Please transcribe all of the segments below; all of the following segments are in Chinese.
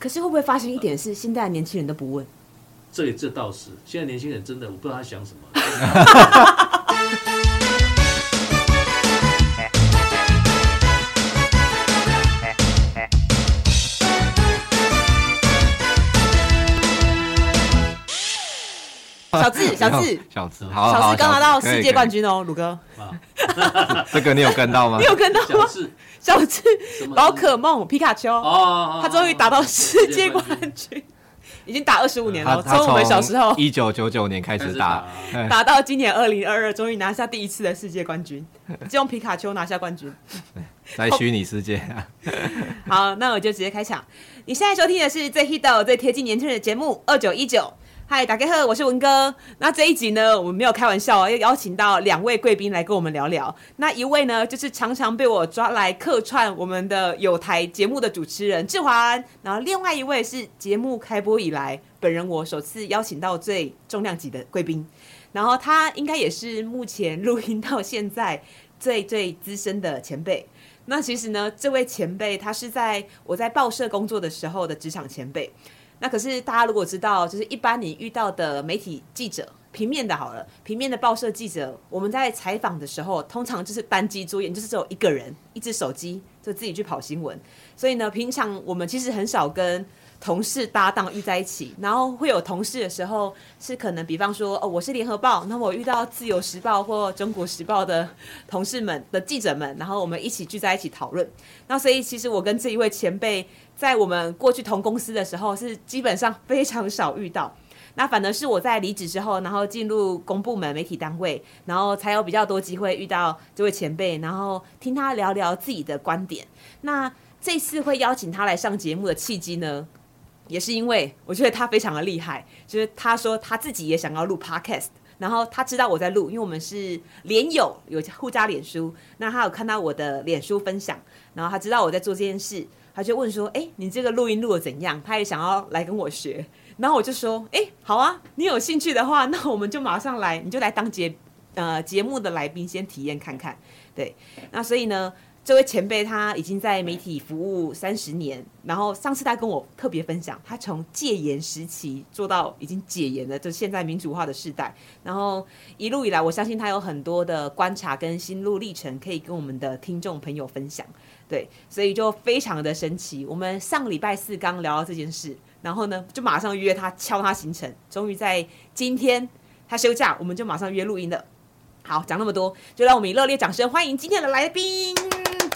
可是会不会发现一点是，现在的年轻人都不问？这这倒是，现在年轻人真的我不知道他想什么。智，小智，小智，好，小智刚拿到世界冠军哦，鲁哥。这个你有跟到吗？你有跟到吗？小智，宝可梦皮卡丘。哦，他终于打到世界冠军，已经打二十五年了，从我们小时候。一九九九年开始打，打。到今年二零二二，终于拿下第一次的世界冠军，就用皮卡丘拿下冠军，在虚拟世界。好，那我就直接开场。你现在收听的是最 hit、最贴近年轻人的节目二九一九。嗨，大家好，我是文哥。那这一集呢，我们没有开玩笑啊，要邀请到两位贵宾来跟我们聊聊。那一位呢，就是常常被我抓来客串我们的有台节目的主持人志桓。然后另外一位是节目开播以来，本人我首次邀请到最重量级的贵宾。然后他应该也是目前录音到现在最最资深的前辈。那其实呢，这位前辈他是在我在报社工作的时候的职场前辈。那可是大家如果知道，就是一般你遇到的媒体记者，平面的好了，平面的报社记者，我们在采访的时候，通常就是单机作业，就是只有一个人，一只手机就自己去跑新闻。所以呢，平常我们其实很少跟同事搭档遇在一起，然后会有同事的时候，是可能比方说，哦，我是联合报，那我遇到自由时报或中国时报的同事们的记者们，然后我们一起聚在一起讨论。那所以其实我跟这一位前辈。在我们过去同公司的时候，是基本上非常少遇到。那反而是我在离职之后，然后进入公部门媒体单位，然后才有比较多机会遇到这位前辈，然后听他聊聊自己的观点。那这次会邀请他来上节目的契机呢，也是因为我觉得他非常的厉害，就是他说他自己也想要录 Podcast，然后他知道我在录，因为我们是脸友，有互加脸书，那他有看到我的脸书分享，然后他知道我在做这件事。他就问说：“哎、你这个录音录的怎样？”他也想要来跟我学，然后我就说：“哎、好啊，你有兴趣的话，那我们就马上来，你就来当节呃节目的来宾，先体验看看。”对，那所以呢，这位前辈他已经在媒体服务三十年，然后上次他跟我特别分享，他从戒严时期做到已经解严了，就现在民主化的时代，然后一路以来，我相信他有很多的观察跟心路历程可以跟我们的听众朋友分享。对，所以就非常的神奇。我们上礼拜四刚聊到这件事，然后呢，就马上约他敲他行程。终于在今天他休假，我们就马上约录音了。好，讲那么多，就让我们以热烈掌声欢迎今天的来宾。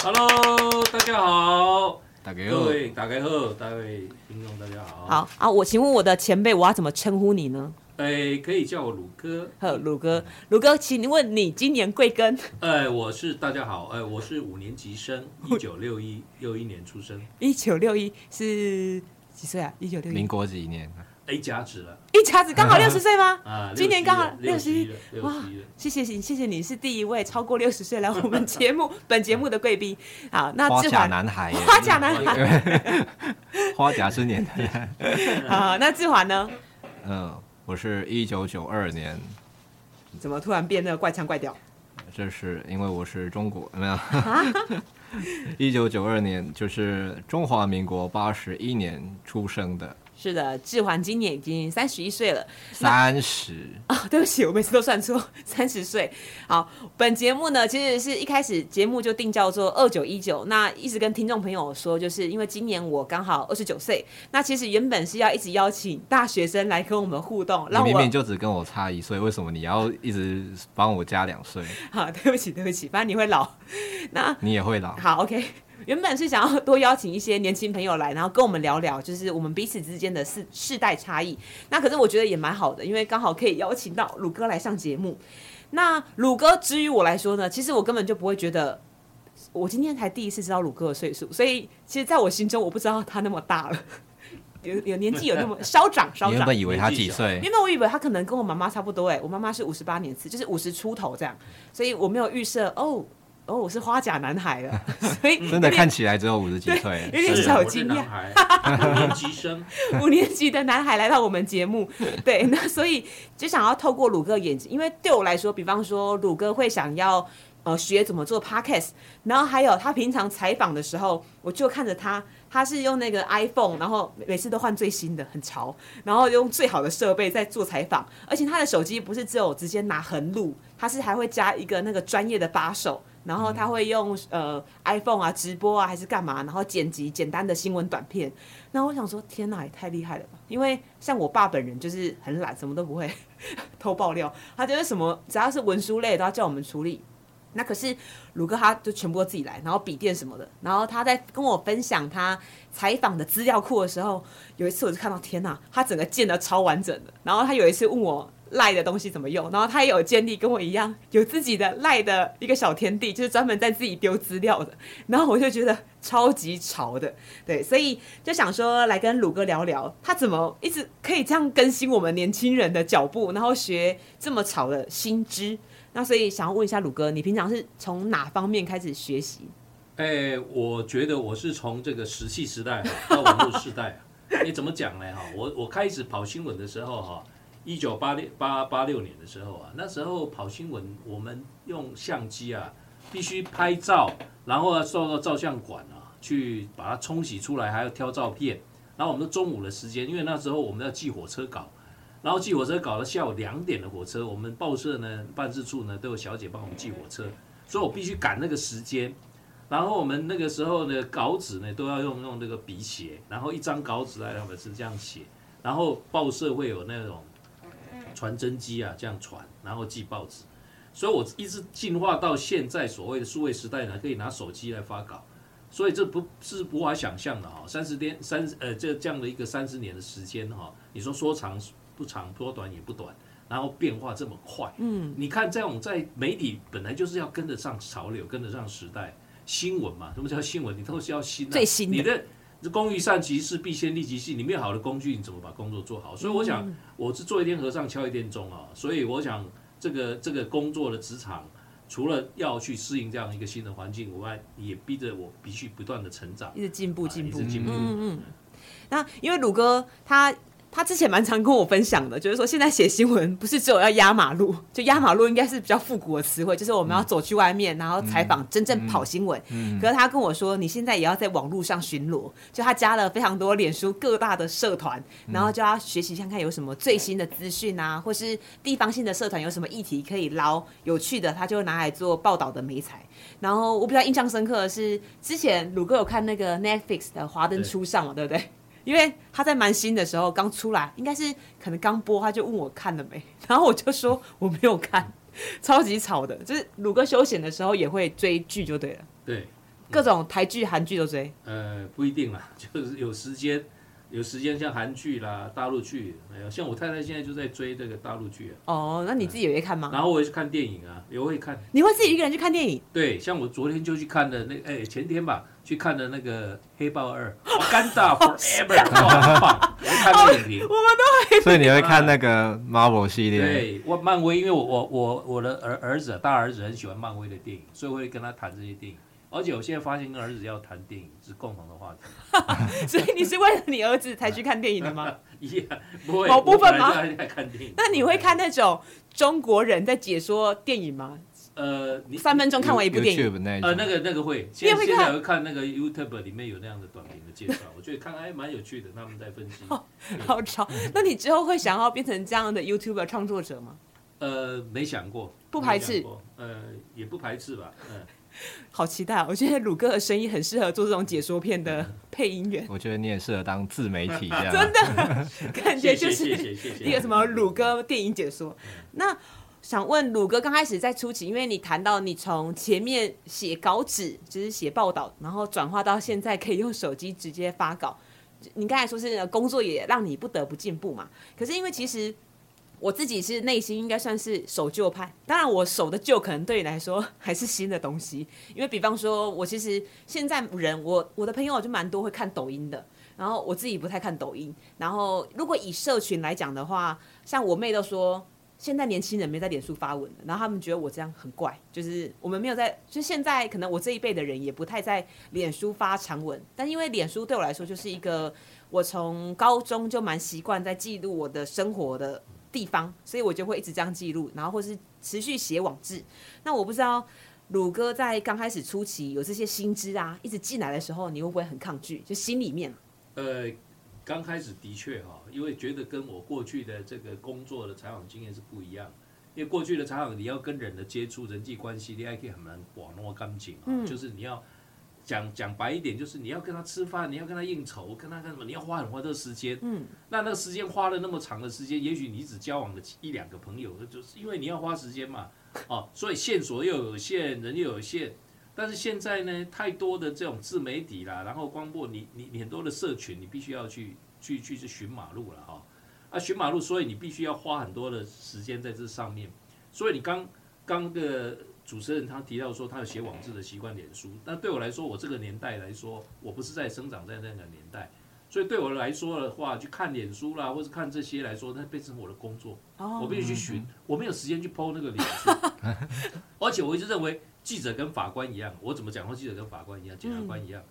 Hello，大家好，大家好，各位大家好，大位听众大家好。好啊，我请问我的前辈，我要怎么称呼你呢？哎、欸，可以叫我鲁哥。呵，鲁哥，鲁哥，请问你今年贵庚？哎、欸，我是大家好，哎、欸，我是五年级生，一九六一，六一年出生。一九六一是几岁啊？一九六一，民国几年？A 甲子了。一甲子刚好六十岁吗？啊，今年刚好六十一。哇，谢谢你，谢谢你是第一位超过六十岁来我们节目 本节目的贵宾。好，那花甲男孩，花甲男孩，花甲之年。好，那志华呢？嗯。我是一九九二年，怎么突然变那个怪腔怪调？这是因为我是中国没有。一九九二年就是中华民国八十一年出生的。是的，志环今年已经三十一岁了。三十 啊、哦，对不起，我每次都算错，三十岁。好，本节目呢，其实是一开始节目就定叫做二九一九，那一直跟听众朋友说，就是因为今年我刚好二十九岁，那其实原本是要一直邀请大学生来跟我们互动。让我明明就只跟我差一岁，为什么你要一直帮我加两岁？好，对不起，对不起，反正你会老，那你也会老。好，OK。原本是想要多邀请一些年轻朋友来，然后跟我们聊聊，就是我们彼此之间的世世代差异。那可是我觉得也蛮好的，因为刚好可以邀请到鲁哥来上节目。那鲁哥，之于我来说呢，其实我根本就不会觉得，我今天才第一次知道鲁哥的岁数，所以其实在我心中，我不知道他那么大了，有有年纪有那么稍长稍长。你原本以为他几岁？原本我以为他可能跟我妈妈差不多，哎，我妈妈是五十八年次，就是五十出头这样，所以我没有预设哦。哦，我是花甲男孩了，所以真的看起来只有五十几岁，有点小惊讶。五年级生，五年级的男孩来到我们节目，对，那所以就想要透过鲁哥眼睛，因为对我来说，比方说鲁哥会想要呃学怎么做 podcast，然后还有他平常采访的时候，我就看着他，他是用那个 iPhone，然后每次都换最新的，很潮，然后用最好的设备在做采访，而且他的手机不是只有直接拿横录，他是还会加一个那个专业的把手。然后他会用呃 iPhone 啊直播啊还是干嘛，然后剪辑简单的新闻短片。那我想说，天哪，也太厉害了吧！因为像我爸本人就是很懒，什么都不会 偷爆料。他觉得什么只要是文书类都要叫我们处理。那可是鲁哥他就全部都自己来，然后笔电什么的。然后他在跟我分享他采访的资料库的时候，有一次我就看到，天哪，他整个建的超完整的。然后他有一次问我。赖的东西怎么用？然后他也有建立跟我一样有自己的赖的一个小天地，就是专门在自己丢资料的。然后我就觉得超级潮的，对，所以就想说来跟鲁哥聊聊，他怎么一直可以这样更新我们年轻人的脚步，然后学这么潮的新知。那所以想要问一下鲁哥，你平常是从哪方面开始学习？哎，我觉得我是从这个石器时代到网络时代，你怎么讲呢？哈，我我开始跑新闻的时候哈。一九八六八八六年的时候啊，那时候跑新闻，我们用相机啊，必须拍照，然后啊，送到照相馆啊，去把它冲洗出来，还要挑照片。然后我们的中午的时间，因为那时候我们要寄火车稿，然后寄火车稿到下午两点的火车，我们报社呢，办事处呢都有小姐帮我们寄火车，所以我必须赶那个时间。然后我们那个时候呢，稿纸呢都要用用那个笔写，然后一张稿纸来，我们是这样写，然后报社会有那种。传真机啊，这样传，然后寄报纸，所以我一直进化到现在所谓的数位时代呢，可以拿手机来发稿，所以这不是无法想象的哈。三十天三呃这这样的一个三十年的时间哈，你说说长不长，说短也不短，然后变化这么快，嗯，你看这种在媒体本来就是要跟得上潮流，跟得上时代，新闻嘛，什么叫新闻？你都是要新的，最新的。你的工欲善其事，必先利其器。你没有好的工具，你怎么把工作做好？所以我想，我是做一天和尚敲一天钟啊。所以我想，这个这个工作的职场，除了要去适应这样一个新的环境以外，也逼着我必须不断的成长，一直进步，进步，进步。嗯嗯。那因为鲁哥他。他之前蛮常跟我分享的，就是说现在写新闻不是只有要压马路，就压马路应该是比较复古的词汇，就是我们要走去外面，然后采访，真正跑新闻。嗯嗯嗯、可是他跟我说，你现在也要在网络上巡逻，就他加了非常多脸书各大的社团，然后就要学习看看有什么最新的资讯啊，或是地方性的社团有什么议题可以捞有趣的，他就拿来做报道的媒材。然后我比较印象深刻的是，之前鲁哥有看那个 Netflix 的《华灯初上》嘛，对不对？因为他在蛮新的时候刚出来，应该是可能刚播，他就问我看了没，然后我就说我没有看，超级吵的，就是鲁哥休闲的时候也会追剧就对了，对，各种台剧、韩剧都追。呃，不一定啦，就是有时间。有时间像韩剧啦、大陆剧，没有像我太太现在就在追这个大陆剧啊。哦，那你自己也会看吗？然后我也去看电影啊，也会看。你会自己一个人去看电影？对，像我昨天就去看的那哎、欸、前天吧，去看的那个《黑豹二》，Wakanda Forever，很棒。我看电影评，我们都会。所以你会看那个 Marvel 系列？对，我漫威，因为我我我我的儿儿子大儿子很喜欢漫威的电影，所以我会跟他谈这些电影。而且我现在发现跟儿子要谈电影是共同的话题，所以你是为了你儿子才去看电影的吗？也不会，某部分吗？看电影。那你会看那种中国人在解说电影吗？呃，你三分钟看完一部电影，呃，那个那个会，现在现在会看那个 YouTube 里面有那样的短评的介绍，我觉得看还蛮有趣的，他们在分析。好吵！那你之后会想要变成这样的 YouTube 创作者吗？呃，没想过，不排斥，呃，也不排斥吧，嗯。好期待！我觉得鲁哥的声音很适合做这种解说片的配音员。我觉得你也适合当自媒体，这样 真的 感觉就是一个什么鲁哥电影解说。那想问鲁哥，刚开始在初期，因为你谈到你从前面写稿纸，就是写报道，然后转化到现在可以用手机直接发稿。你刚才说是工作也让你不得不进步嘛？可是因为其实。我自己是内心应该算是守旧派，当然我守的旧可能对你来说 还是新的东西，因为比方说，我其实现在人，我我的朋友就蛮多会看抖音的，然后我自己不太看抖音，然后如果以社群来讲的话，像我妹都说，现在年轻人没在脸书发文，然后他们觉得我这样很怪，就是我们没有在，就现在可能我这一辈的人也不太在脸书发长文，但因为脸书对我来说就是一个我从高中就蛮习惯在记录我的生活的。地方，所以我就会一直这样记录，然后或是持续写网志。那我不知道鲁哥在刚开始初期有这些新知啊，一直进来的时候，你会不会很抗拒？就心里面？呃，刚开始的确哈，因为觉得跟我过去的这个工作的采访经验是不一样。因为过去的采访，你要跟人的接触、人际关系，你还可以很难网络感情啊，就是你要。讲讲白一点，就是你要跟他吃饭，你要跟他应酬，跟他干什么？你要花很多的时间。嗯，那那个时间花了那么长的时间，也许你只交往了一两个朋友，就是因为你要花时间嘛。哦，所以线索又有限，人又有限。但是现在呢，太多的这种自媒体啦，然后光播你你你很多的社群，你必须要去去去去寻马路了哈。啊，寻马路，所以你必须要花很多的时间在这上面。所以你刚刚的。主持人他提到说他有写网志的习惯，脸书。但对我来说，我这个年代来说，我不是在生长在那个年代，所以对我来说的话，去看脸书啦，或者看这些来说，那变成我的工作。我必须去寻，我没有时间去 po 那个脸书。而且我一直认为，记者跟法官一样，我怎么讲话，记者跟法官一样，检察官一样。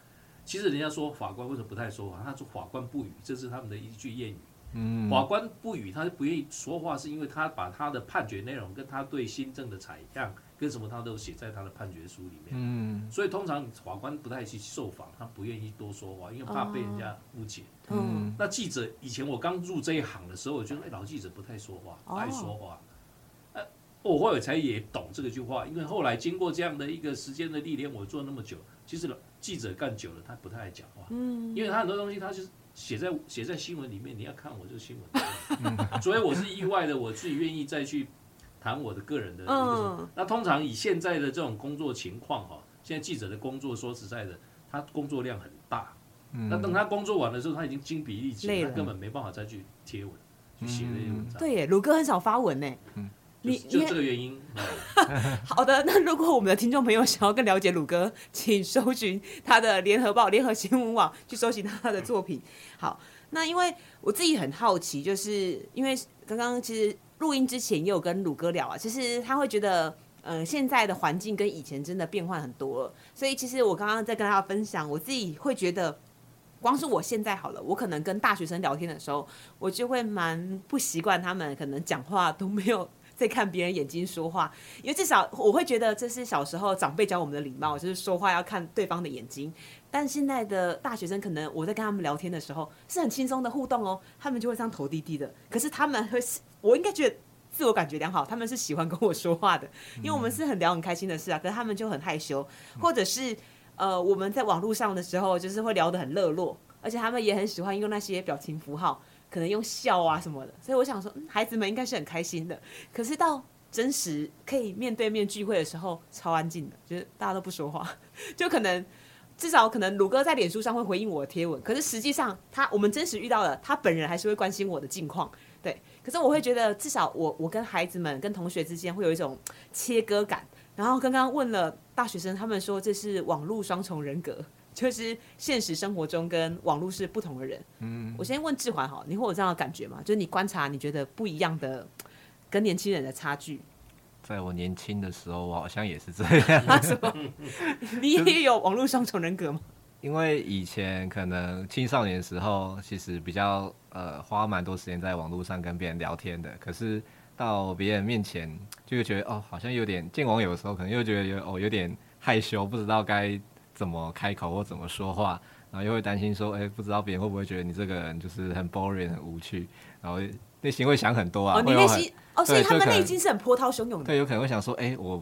其实人家说法官为什么不太说话？他说法官不语，这是他们的一句谚语。嗯，法官不语，他不愿意说话，是因为他把他的判决内容跟他对新政的采样跟什么，他都写在他的判决书里面。嗯，所以通常法官不太去受访，他不愿意多说话，因为怕被人家误解。嗯，那记者以前我刚入这一行的时候，我觉得哎，老记者不太说话，不爱说话。我后来才也懂这个句话，因为后来经过这样的一个时间的历练，我做那么久，其实记者干久了，他不太爱讲话。嗯，因为他很多东西，他就是。写在写在新闻里面，你要看我这个新闻，所以我是意外的，我自己愿意再去谈我的个人的一个。那通常以现在的这种工作情况哈，现在记者的工作说实在的，他工作量很大。那等他工作完的时候，他已经精疲力尽，他根本没办法再去贴文，去写那些文章。对耶，鲁哥很少发文呢。你就这个原因。好的，那如果我们的听众朋友想要更了解鲁哥，请搜寻他的联合报、联合新闻网去搜寻他的作品。好，那因为我自己很好奇，就是因为刚刚其实录音之前也有跟鲁哥聊啊，其实他会觉得，呃，现在的环境跟以前真的变换很多了。所以其实我刚刚在跟大家分享，我自己会觉得，光是我现在好了，我可能跟大学生聊天的时候，我就会蛮不习惯，他们可能讲话都没有。在看别人眼睛说话，因为至少我会觉得这是小时候长辈教我们的礼貌，就是说话要看对方的眼睛。但现在的大学生，可能我在跟他们聊天的时候是很轻松的互动哦，他们就会这样头低低的。可是他们会，我应该觉得自我感觉良好，他们是喜欢跟我说话的，因为我们是很聊很开心的事啊。可是他们就很害羞，或者是呃，我们在网络上的时候，就是会聊得很热络，而且他们也很喜欢用那些表情符号。可能用笑啊什么的，所以我想说，嗯，孩子们应该是很开心的。可是到真实可以面对面聚会的时候，超安静的，就是大家都不说话，就可能至少可能鲁哥在脸书上会回应我的贴文，可是实际上他我们真实遇到了，他本人还是会关心我的近况。对，可是我会觉得至少我我跟孩子们跟同学之间会有一种切割感。然后刚刚问了大学生，他们说这是网络双重人格。就是现实生活中跟网络是不同的人。嗯，我先问志桓哈，你会有这样的感觉吗？就是你观察，你觉得不一样的跟年轻人的差距。在我年轻的时候，我好像也是这样。啊、什么？你也有网络双重人格吗？因为以前可能青少年的时候，其实比较呃花蛮多时间在网络上跟别人聊天的。可是到别人面前，就会觉得哦，好像有点见网友的时候，可能又觉得有哦有点害羞，不知道该。怎么开口或怎么说话，然后又会担心说，哎、欸，不知道别人会不会觉得你这个人就是很 boring、很无趣，然后内心会想很多啊。哦，你内心哦，所以他们内心是很波涛汹涌的。对，有可能会想说，哎、欸，我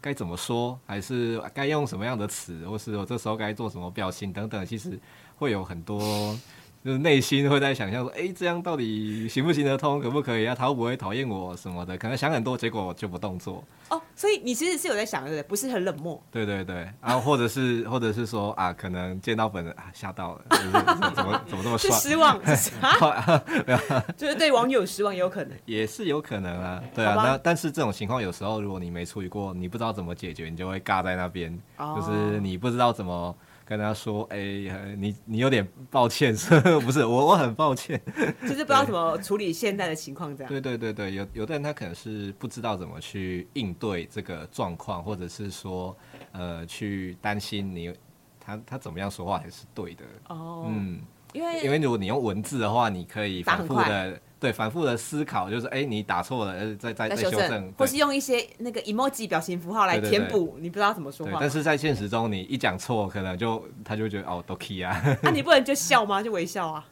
该怎么说，还是该用什么样的词，或是我这时候该做什么表情等等，其实会有很多。就是内心会在想象说，哎、欸，这样到底行不行得通，可不可以啊？他会不会讨厌我什么的？可能想很多，结果就不动作。哦，所以你其实是有在想，对不对？不是很冷漠。对对对，然后或者是或者是说啊，可能见到本人啊，吓到了，就是怎么怎么这么帅？失望 啊？没有，就是对网友失望，也有可能。也是有可能啊，对啊。那但是这种情况有时候，如果你没处理过，你不知道怎么解决，你就会尬在那边，哦、就是你不知道怎么。跟他说：“哎、欸，你你有点抱歉，不是我我很抱歉，就是不知道怎么处理现在的情况，这样。”对对对对，有有的人他可能是不知道怎么去应对这个状况，或者是说呃去担心你他他怎么样说话才是对的。哦，嗯，因为因为如果你用文字的话，你可以反复的对，反复的思考，就是哎、欸，你打错了，再再再修正，或是用一些那个 emoji 表情符号来填补你不知道怎么说话。但是在现实中，你一讲错，可能就他就会觉得哦，都 key 啊。那、啊、你不能就笑吗？就微笑啊？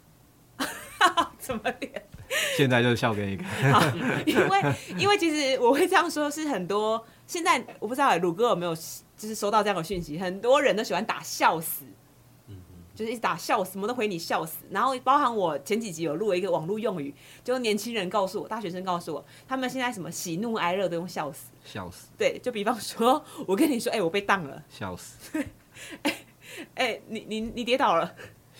怎么脸？现在就笑给你看。因为因为其实我会这样说，是很多现在我不知道鲁哥有没有就是收到这样的讯息，很多人都喜欢打笑死。就是一直打笑死，什么都回你笑死，然后包含我前几集有录了一个网络用语，就年轻人告诉我，大学生告诉我，他们现在什么喜怒哀乐都用笑死，笑死，对，就比方说，我跟你说，哎、欸，我被当了，笑死，哎哎、欸，你你你跌倒了，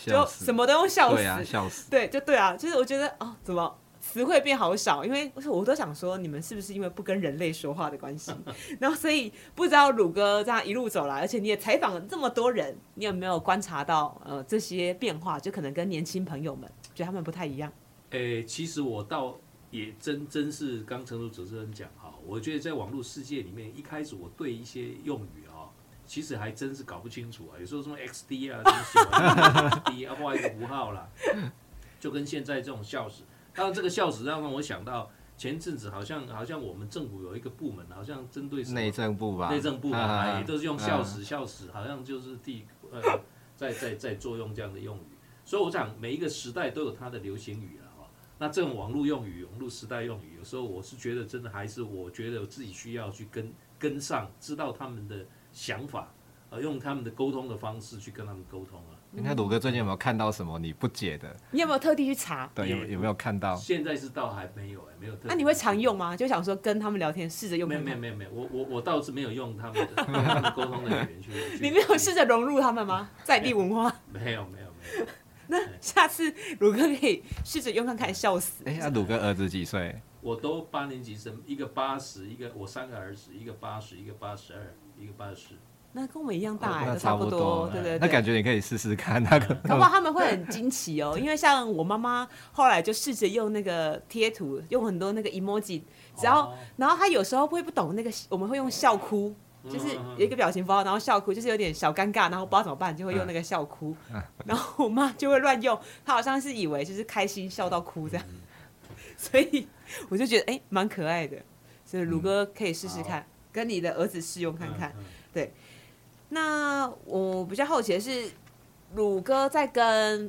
就什么都用笑死，对啊，笑死，对，就对啊，就是我觉得哦，怎么？词汇变好少，因为我都想说，你们是不是因为不跟人类说话的关系？然后所以不知道鲁哥这样一路走来，而且你也采访了这么多人，你有没有观察到呃这些变化？就可能跟年轻朋友们觉得他们不太一样。诶、其实我倒也真真是刚成都主持人讲哈，我觉得在网络世界里面，一开始我对一些用语啊，其实还真是搞不清楚啊。有时候什么 XD 啊，什么写完 XD 啊，画一个符号啦，就跟现在这种笑死。当然，这个笑死让我想到前阵子好像好像我们政府有一个部门，好像针对内政部吧，内政部啊，也都是用笑死笑死，好像就是第呃在在在作用这样的用语。所以我想每一个时代都有它的流行语了哈。那这种网络用语、网络时代用语，有时候我是觉得真的还是我觉得我自己需要去跟跟上，知道他们的想法，呃，用他们的沟通的方式去跟他们沟通啊。你看鲁哥最近有没有看到什么你不解的？你有没有特地去查？对，有有没有看到？现在是倒还没有哎，没有特。那你会常用吗？就想说跟他们聊天，试着用。没有没有没有没有，我我我倒是没有用他们的他们沟通的语言去。你没有试着融入他们吗？在地文化？没有没有没有。那下次鲁哥可以试着用看看，笑死。哎，那鲁哥儿子几岁？我都八年级生，一个八十，一个我三个儿子，一个八十，一个八十二，一个八十。那跟我们一样大差不多，对对对。那感觉你可以试试看那个。搞不好他们会很惊奇哦，因为像我妈妈后来就试着用那个贴图，用很多那个 emoji，只要、哦、然后她有时候会不懂那个，我们会用笑哭，就是有一个表情包，然后笑哭，就是有点小尴尬，然后不知道怎么办，就会用那个笑哭，嗯、然后我妈就会乱用，她好像是以为就是开心笑到哭这样，所以我就觉得哎蛮可爱的，所以鲁哥可以试试看，嗯、跟你的儿子试用看看，对。那我比较好奇的是，鲁哥在跟，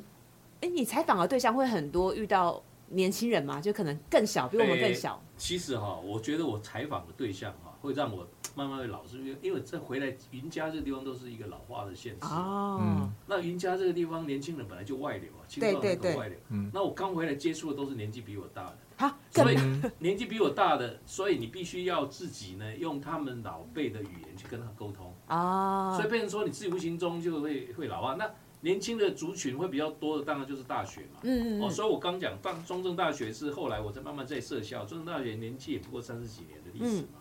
哎、欸，你采访的对象会很多遇到年轻人吗？就可能更小，比我们更小。欸、其实哈，我觉得我采访的对象哈，会让我慢慢会老是，因为因为这回来云家这个地方都是一个老化的县市哦。嗯。那云家这个地方年轻人本来就外流啊，青壮年都外流。嗯。那我刚回来接触的都是年纪比我大的。好，所以年纪比我大的，所以你必须要自己呢，用他们老辈的语言去跟他沟通啊。所以变成说你自己无形中就会会老化。那年轻的族群会比较多的，当然就是大学嘛。嗯嗯。哦，所以我刚讲，当中正大学是后来我才慢慢在设校。中正大学年纪也不过三十几年的历史嘛，哈。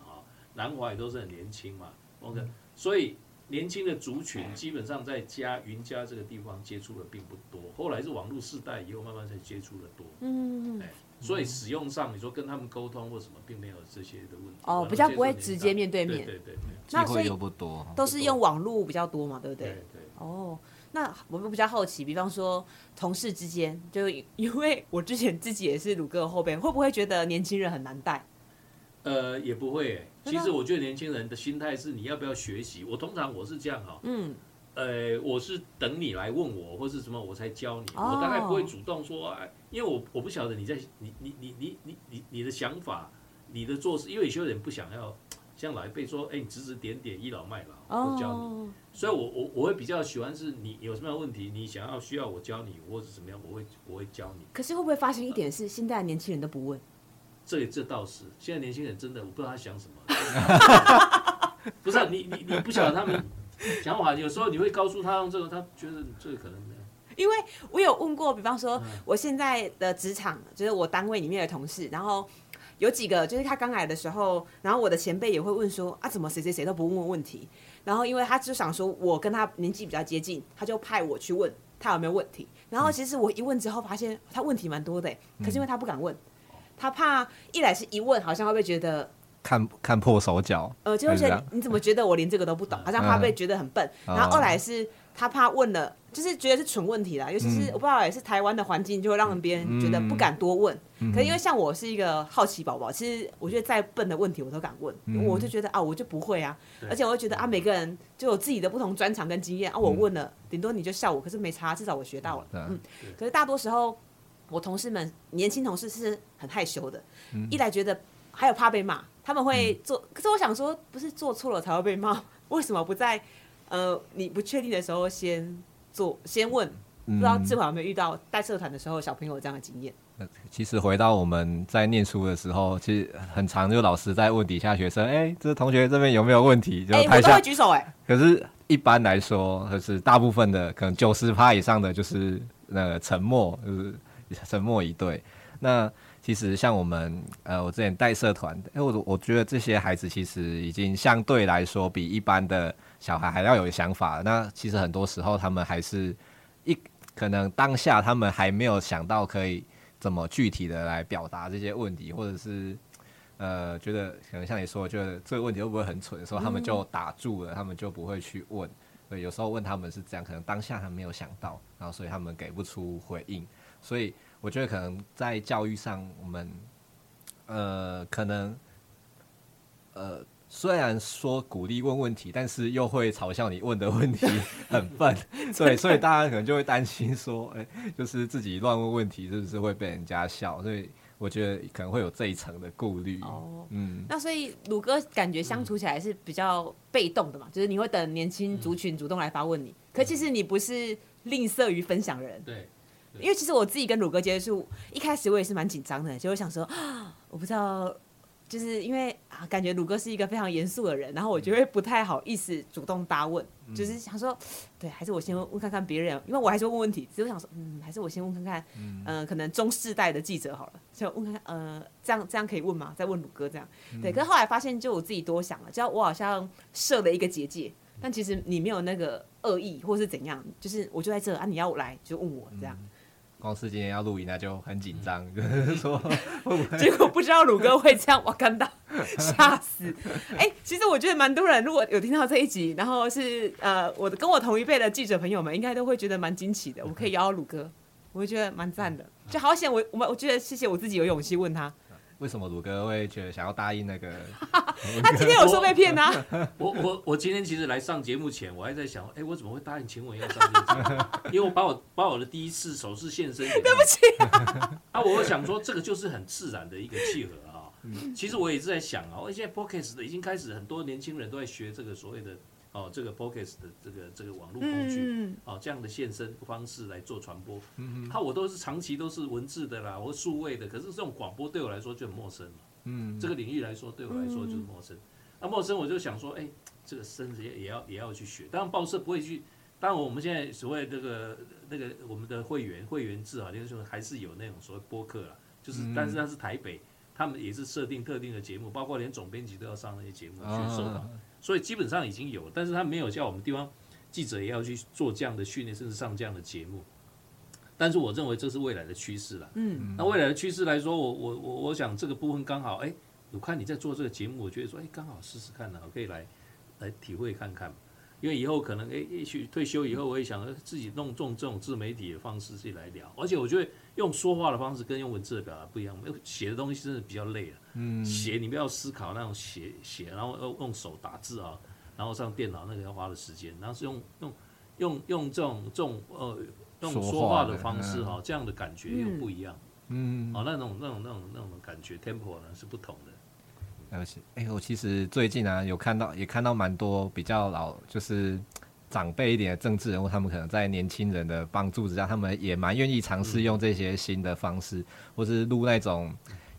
南华也都是很年轻嘛，OK。所以年轻的族群基本上在家云家这个地方接触的并不多。后来是网络世代以后慢慢才接触的多。嗯嗯。所以使用上，你说跟他们沟通或什么，并没有这些的问题。哦，比较不会直接面对面。对对对。机会又不多。都是用网络比较多嘛，对不对？对对。哦，那我们比较好奇，比方说同事之间，就因为我之前自己也是鲁哥的后辈，会不会觉得年轻人很难带？呃，也不会。其实我觉得年轻人的心态是，你要不要学习？我通常我是这样哈。嗯。呃，我是等你来问我或是什么，我才教你。我大概不会主动说，哎，因为我我不晓得你在你你你你你你你的想法，你的做事，因为有些人不想要像老一辈说，哎，你指指点点，倚老卖老，我教你。所以我我我会比较喜欢是你有什么样的问题，你想要需要我教你，或者怎么样，我会我会教你。可是会不会发生一点是，现在的年轻人都不问？这这倒是，现在年轻人真的我不知道他想什么。不是你你你不晓得他们。想法有时候你会告诉他用这个，他觉得这个可能没有。因为我有问过，比方说我现在的职场，就是我单位里面的同事，然后有几个就是他刚来的时候，然后我的前辈也会问说啊，怎么谁谁谁都不问问题？然后因为他就想说我跟他年纪比较接近，他就派我去问他有没有问题。然后其实我一问之后发现他问题蛮多的，可是因为他不敢问，他怕一来是一问好像会不会觉得。看看破手脚，呃，就会觉得你怎么觉得我连这个都不懂，好像怕被觉得很笨。然后二来是他怕问了就是觉得是蠢问题啦，尤其是我不知道也是台湾的环境，就会让别人觉得不敢多问。可是因为像我是一个好奇宝宝，其实我觉得再笨的问题我都敢问，我就觉得啊，我就不会啊，而且我会觉得啊，每个人就有自己的不同专长跟经验啊，我问了，顶多你就笑我，可是没差，至少我学到了。嗯，可是大多时候我同事们年轻同事是很害羞的，一来觉得还有怕被骂，他们会做，可是我想说，不是做错了才会被骂，为什么不在呃你不确定的时候先？做先问，不知道志华有没有遇到带社团的时候小朋友有这样的经验？其实回到我们在念书的时候，其实很常就老师在问底下学生：“哎、欸，这同学这边有没有问题？”就台下、欸、我都会举手哎、欸。可是一般来说，就是大部分的可能九十趴以上的就是那个沉默，就是沉默以对。那其实像我们呃，我之前带社团，哎，我我觉得这些孩子其实已经相对来说比一般的。小孩还要有想法，那其实很多时候他们还是一可能当下他们还没有想到可以怎么具体的来表达这些问题，或者是呃觉得可能像你说，觉得这个问题会不会很蠢的时候，他们就打住了，他们就不会去问。对有时候问他们是这样，可能当下他没有想到，然后所以他们给不出回应。所以我觉得可能在教育上，我们呃可能呃。虽然说鼓励问问题，但是又会嘲笑你问的问题 很笨，对，所以大家可能就会担心说，哎、欸，就是自己乱问问题是不是会被人家笑？所以我觉得可能会有这一层的顾虑。哦，嗯，那所以鲁哥感觉相处起来是比较被动的嘛，嗯、就是你会等年轻族群主动来发问你，嗯、可其实你不是吝啬于分享人。对，因为其实我自己跟鲁哥接触，一开始我也是蛮紧张的，就会想说，我不知道。就是因为啊，感觉鲁哥是一个非常严肃的人，然后我就会不太好意思主动搭问，嗯、就是想说，对，还是我先问问看看别人，因为我还是会问问题，只是我想说，嗯，还是我先问看看，嗯、呃，可能中世代的记者好了，就问看看，呃，这样这样可以问吗？再问鲁哥这样，对。可是后来发现，就我自己多想了，就我好像设了一个结界，但其实你没有那个恶意或是怎样，就是我就在这啊，你要来就问我这样。嗯光是今天要录影，那就很紧张，就 是说会不会，结果不知道鲁哥会这样，我看到 吓死。哎、欸，其实我觉得蛮多人如果有听到这一集，然后是呃，我的跟我同一辈的记者朋友们，应该都会觉得蛮惊奇的。我可以邀鲁哥，我会觉得蛮赞的，就好险我我我觉得谢谢我自己有勇气问他。为什么鲁哥会觉得想要答应那个？他今天有说被骗呐？我我我今天其实来上节目前，我还在想，哎、欸，我怎么会答应请我要上节目？因为我把我把我的第一次首次现身。对不起啊，啊！我想说，这个就是很自然的一个契合啊。其实我也是在想啊，我现在 Podcast 的已经开始，很多年轻人都在学这个所谓的。哦，这个 Podcast 的这个这个网络工具，嗯、哦，这样的现身方式来做传播，嗯它我都是长期都是文字的啦，或数位的，可是这种广播对我来说就很陌生嘛，嗯，这个领域来说对我来说就是陌生，那、嗯。啊、陌生我就想说，哎，这个甚至也也要也要去学，当然报社不会去，当然我们现在所谓这个那个我们的会员会员制啊，就是还是有那种所谓播客啦，就是、嗯、但是那是台北，他们也是设定特定的节目，包括连总编辑都要上那些节目去受访。所以基本上已经有，但是他没有叫我们地方记者也要去做这样的训练，甚至上这样的节目。但是我认为这是未来的趋势了。嗯，那未来的趋势来说，我我我我想这个部分刚好，哎，我看你在做这个节目，我觉得说，哎，刚好试试看呢，我可以来来体会看看。因为以后可能，诶，也许退休以后，我也想自己弄这种这种自媒体的方式自己来聊。而且我觉得用说话的方式跟用文字的表达不一样，写的东西真的比较累啊。嗯，写你不要思考那种写写，然后用用手打字啊，然后上电脑那个要花的时间，然后是用用用用这种这种呃用说话的方式哈，这样的感觉又不一样。嗯，哦，那种那种那种那种感觉 tempo 呢是不同的。而且，哎，我其实最近啊有看到也看到蛮多比较老就是长辈一点的政治人物，他们可能在年轻人的帮助之下，他们也蛮愿意尝试用这些新的方式，或是录那种。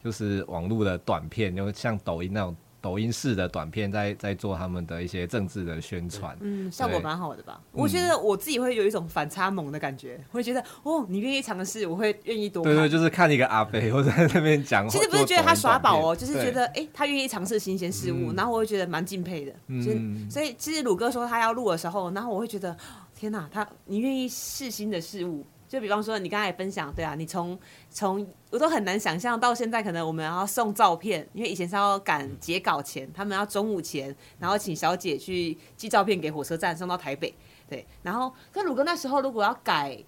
就是网络的短片，就像抖音那种抖音式的短片在，在在做他们的一些政治的宣传，嗯，效果蛮好的吧？我觉得我自己会有一种反差萌的感觉，会觉得哦，你愿意尝试，我会愿意多看。对，对对，就是看一个阿飞 或者在那边讲，其实不是觉得他耍宝哦，就是觉得哎、欸，他愿意尝试新鲜事物，嗯、然后我会觉得蛮敬佩的。嗯，所以其实鲁哥说他要录的时候，然后我会觉得天哪，他你愿意试新的事物。就比方说，你刚才也分享，对啊，你从从我都很难想象到现在，可能我们要送照片，因为以前是要赶截稿前，他们要中午前，然后请小姐去寄照片给火车站送到台北。对，然后跟鲁哥那时候如果要改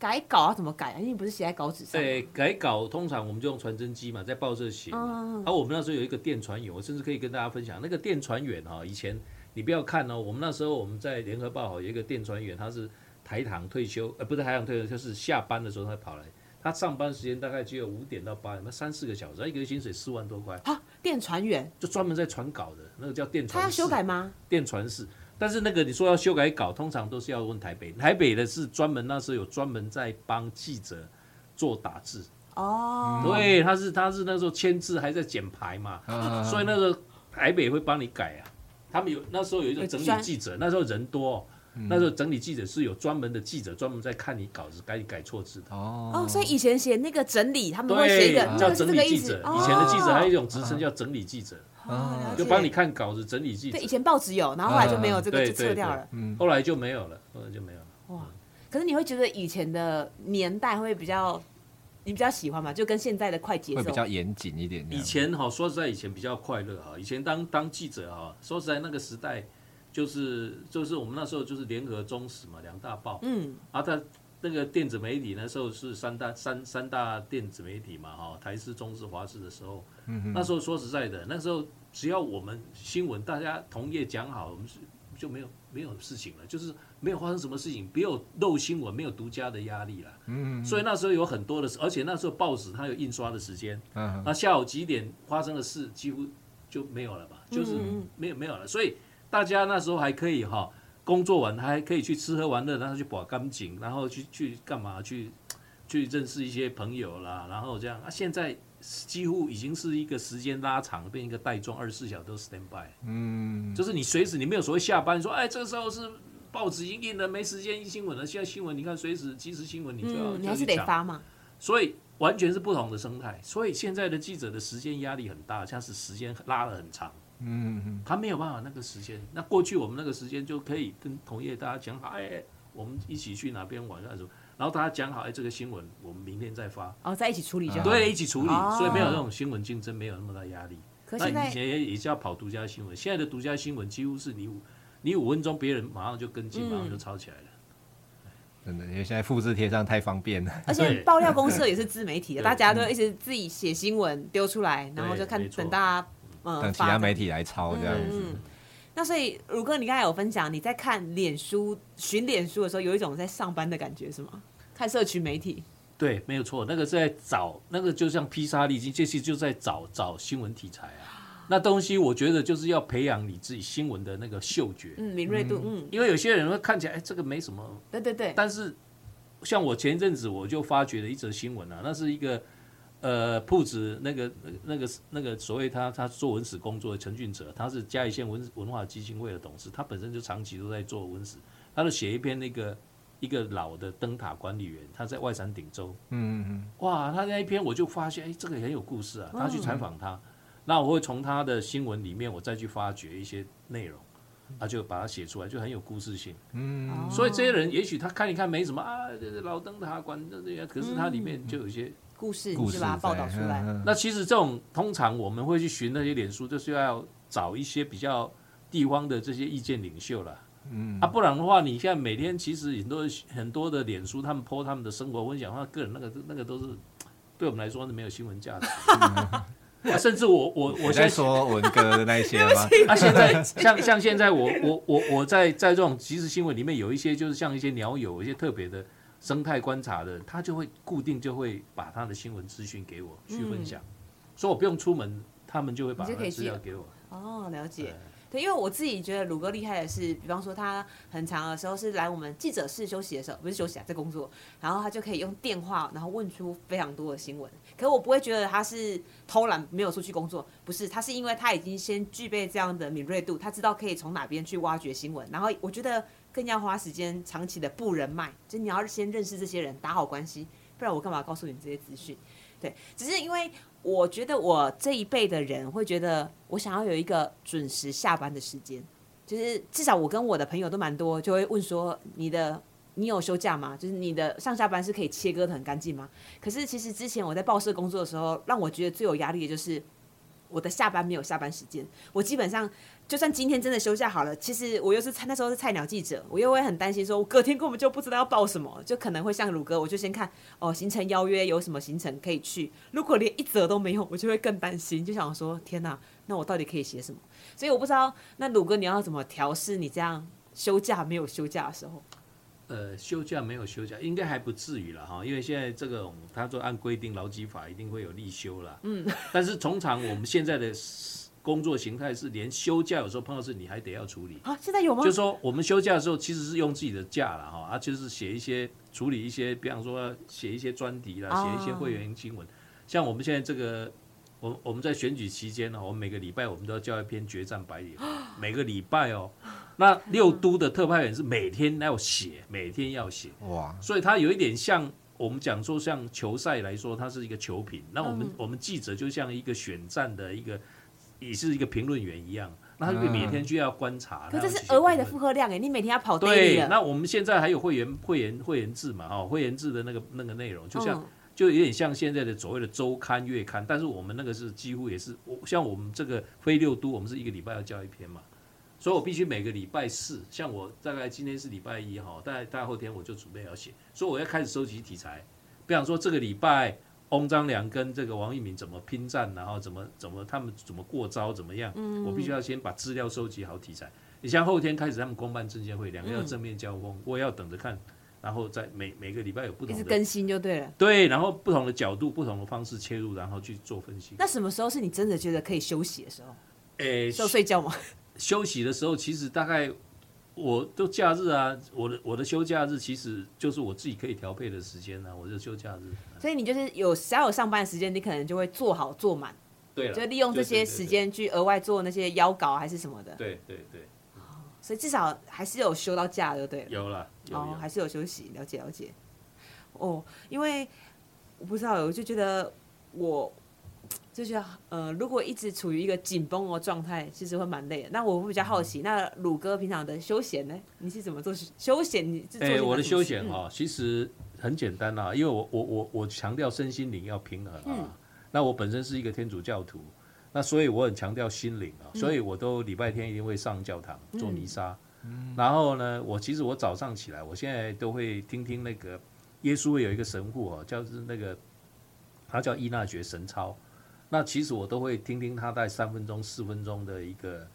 改稿要怎么改啊？因为你不是写在稿纸上。对，改稿通常我们就用传真机嘛，在报社写。啊、我们那时候有一个电传员，我甚至可以跟大家分享，那个电传员哈，以前你不要看哦，我们那时候我们在联合报哈有一个电传员，他是台糖退休，呃，不是台糖退休，就是下班的时候他跑来，他上班时间大概只有五点到八点，那三四个小时，他一个月薪水四万多块。啊，电传员就专门在传稿的那个叫电传。他要修改吗？电传室。但是那个你说要修改稿，通常都是要问台北，台北的是专门那时候有专门在帮记者做打字哦，对，他是他是那时候签字还在剪排嘛，所以那个台北会帮你改啊。他们有那时候有一种整理记者，那时候人多，那时候整理记者是有专门的记者专门在看你稿子，改你改错字的哦。哦，所以以前写那个整理，他们会写一个叫整理记者，以前的记者还有一种职称叫整理记者。哦，就帮你看稿子、整理记者。对，以前报纸有，然后后来就没有这个，就撤掉了。嗯，后来就没有了，后来就没有了。哇，可是你会觉得以前的年代会比较，你比较喜欢嘛？就跟现在的快节奏。会比较严谨一点。以前哈，说实在，以前比较快乐哈。以前当当记者哈，说实在，那个时代就是就是我们那时候就是联合、中时嘛，两大报。嗯。啊，他那个电子媒体那时候是三大三三大电子媒体嘛，哈，台视、中视、华视的时候。嗯那时候说实在的，那时候只要我们新闻大家同业讲好，我们是就没有没有事情了，就是没有发生什么事情，没有漏新闻，没有独家的压力了。嗯，所以那时候有很多的，而且那时候报纸它有印刷的时间，嗯那下午几点发生的事几乎就没有了吧，就是没有没有了。所以大家那时候还可以哈，工作完还可以去吃喝玩乐，然后去把干净，然后去去干嘛去去认识一些朋友啦，然后这样啊，现在。几乎已经是一个时间拉长，变一个带状，二十四小时都 stand by。嗯，就是你随时你没有所谓下班说，哎，这个时候是报纸已经印了，没时间印新闻了。现在新闻你看，随时即时新闻你就要，嗯、你还是得发嘛。所以完全是不同的生态。所以现在的记者的时间压力很大，像是时间拉得很长。嗯嗯，他没有办法那个时间。那过去我们那个时间就可以跟同业大家讲好，哎，我们一起去哪边玩那种。然后大家讲好，哎，这个新闻我们明天再发。哦，在一起处理就好。对，一起处理，哦、所以没有那种新闻竞争，没有那么大压力。可是以前也也是要跑独家新闻，现在的独家新闻几乎是你五你五分钟，别人马上就跟进，马上就抄起来了。真的，因为现在复制贴上太方便了。而且爆料公社也是自媒体的，大家都一直自己写新闻丢出来，然后就看等大家嗯等其他媒体来抄这样子。嗯那所以，如哥，你刚才有分享，你在看脸书、寻脸书的时候，有一种在上班的感觉，是吗？看社群媒体。对，没有错，那个是在找，那个就像披萨利经，这些就在找找新闻题材啊。那东西，我觉得就是要培养你自己新闻的那个嗅觉，嗯，敏锐度，嗯。因为有些人会看起来，哎，这个没什么。对对对。但是，像我前一阵子我就发觉了一则新闻啊，那是一个。呃，铺子那个、那个、那个所谓他他做文史工作的陈俊哲，他是嘉义县文文化基金会的董事，他本身就长期都在做文史，他就写一篇那个一个老的灯塔管理员，他在外山顶洲，嗯嗯嗯，哇，他那一篇我就发现，哎，这个很有故事啊，他去采访他，那我会从他的新闻里面我再去发掘一些内容，他就把它写出来，就很有故事性，嗯，所以这些人也许他看一看没什么啊，老灯塔管这些，可是他里面就有一些。故事，你是把它报道出来。那其实这种通常我们会去寻那些脸书，就是要找一些比较地方的这些意见领袖了。嗯，啊，不然的话，你现在每天其实很多很多的脸书，他们 po 他们的生活分享，他个人那个那个都是对我们来说是没有新闻价值。啊，甚至我我我在说文哥的那些吗？啊，现在像像现在我我我我在在这种即时新闻里面有一些就是像一些鸟友，一些特别的。生态观察的人，他就会固定就会把他的新闻资讯给我去分享，所以我不用出门，他们就会把资料给我。哦，了解。对，因为我自己觉得鲁哥厉害的是，比方说他很长的时候是来我们记者室休息的时候，不是休息啊，在工作，然后他就可以用电话，然后问出非常多的新闻。可是我不会觉得他是偷懒没有出去工作，不是，他是因为他已经先具备这样的敏锐度，他知道可以从哪边去挖掘新闻，然后我觉得。更要花时间长期的布人脉，就你要先认识这些人，打好关系，不然我干嘛告诉你这些资讯？对，只是因为我觉得我这一辈的人会觉得，我想要有一个准时下班的时间，就是至少我跟我的朋友都蛮多，就会问说，你的你有休假吗？就是你的上下班是可以切割得很干净吗？可是其实之前我在报社工作的时候，让我觉得最有压力的就是。我的下班没有下班时间，我基本上就算今天真的休假好了，其实我又是菜那时候是菜鸟记者，我又会很担心说，我隔天根本就不知道要报什么，就可能会像鲁哥，我就先看哦行程邀约有什么行程可以去，如果连一则都没有，我就会更担心，就想说天哪，那我到底可以写什么？所以我不知道那鲁哥你要怎么调试你这样休假没有休假的时候。呃，休假没有休假，应该还不至于了哈，因为现在这个他说按规定劳基法一定会有例休了，嗯，但是通常我们现在的工作形态是连休假有时候碰到事你还得要处理啊，现在有吗？就是说我们休假的时候其实是用自己的假了哈，啊，就是写一些处理一些，比方说写一些专题啦，写一些会员新闻，啊，像我们现在这个。我我们在选举期间呢，我们每个礼拜我们都要交一篇决战白脸，每个礼拜哦。那六都的特派员是每天要写，每天要写哇，所以他有一点像我们讲说像球赛来说，它是一个球品。那我们我们记者就像一个选战的一个，也是一个评论员一样，那他就每天就要观察。可这是额外的负荷量哎，你每天要跑对。那我们现在还有会员会员会员制嘛？哈，会员制的那个那个内容，就像。就有点像现在的所谓的周刊、月刊，但是我们那个是几乎也是，像我们这个非六都，我们是一个礼拜要交一篇嘛，所以我必须每个礼拜四，像我大概今天是礼拜一哈，大概大概后天我就准备要写，所以我要开始收集题材，比方说这个礼拜翁章良跟这个王一敏怎么拼战，然后怎么怎么他们怎么过招怎么样，我必须要先把资料收集好题材。你像后天开始他们公办政见会，两个要正面交锋，我也要等着看。然后在每每个礼拜有不同的更新就对了，对，然后不同的角度、不同的方式切入，然后去做分析。那什么时候是你真的觉得可以休息的时候？诶，需要睡觉吗？休息的时候，其实大概我都假日啊，我的我的休假日其实就是我自己可以调配的时间呢、啊，我就休假日。所以你就是有只要有上班的时间，你可能就会做好做满，对，就利用这些时间去额外做那些邀稿还是什么的。对对对。所以至少还是有休到假的，对了。有了，哦，还是有休息，了解了解。哦，因为我不知道，我就觉得我就觉得呃，如果一直处于一个紧绷的状态，其实会蛮累的。那我会比较好奇，那鲁哥平常的休闲呢？你是怎么做休闲？你哎、欸，我的休闲哈、哦，其实很简单啦，因为我我我我强调身心灵要平衡啊。嗯、那我本身是一个天主教徒。那所以我很强调心灵啊，所以我都礼拜天一定会上教堂做弥撒。然后呢，我其实我早上起来，我现在都会听听那个耶稣会有一个神父啊，叫是那个他叫伊纳爵神操。那其实我都会听听他在三分钟、四分钟的一个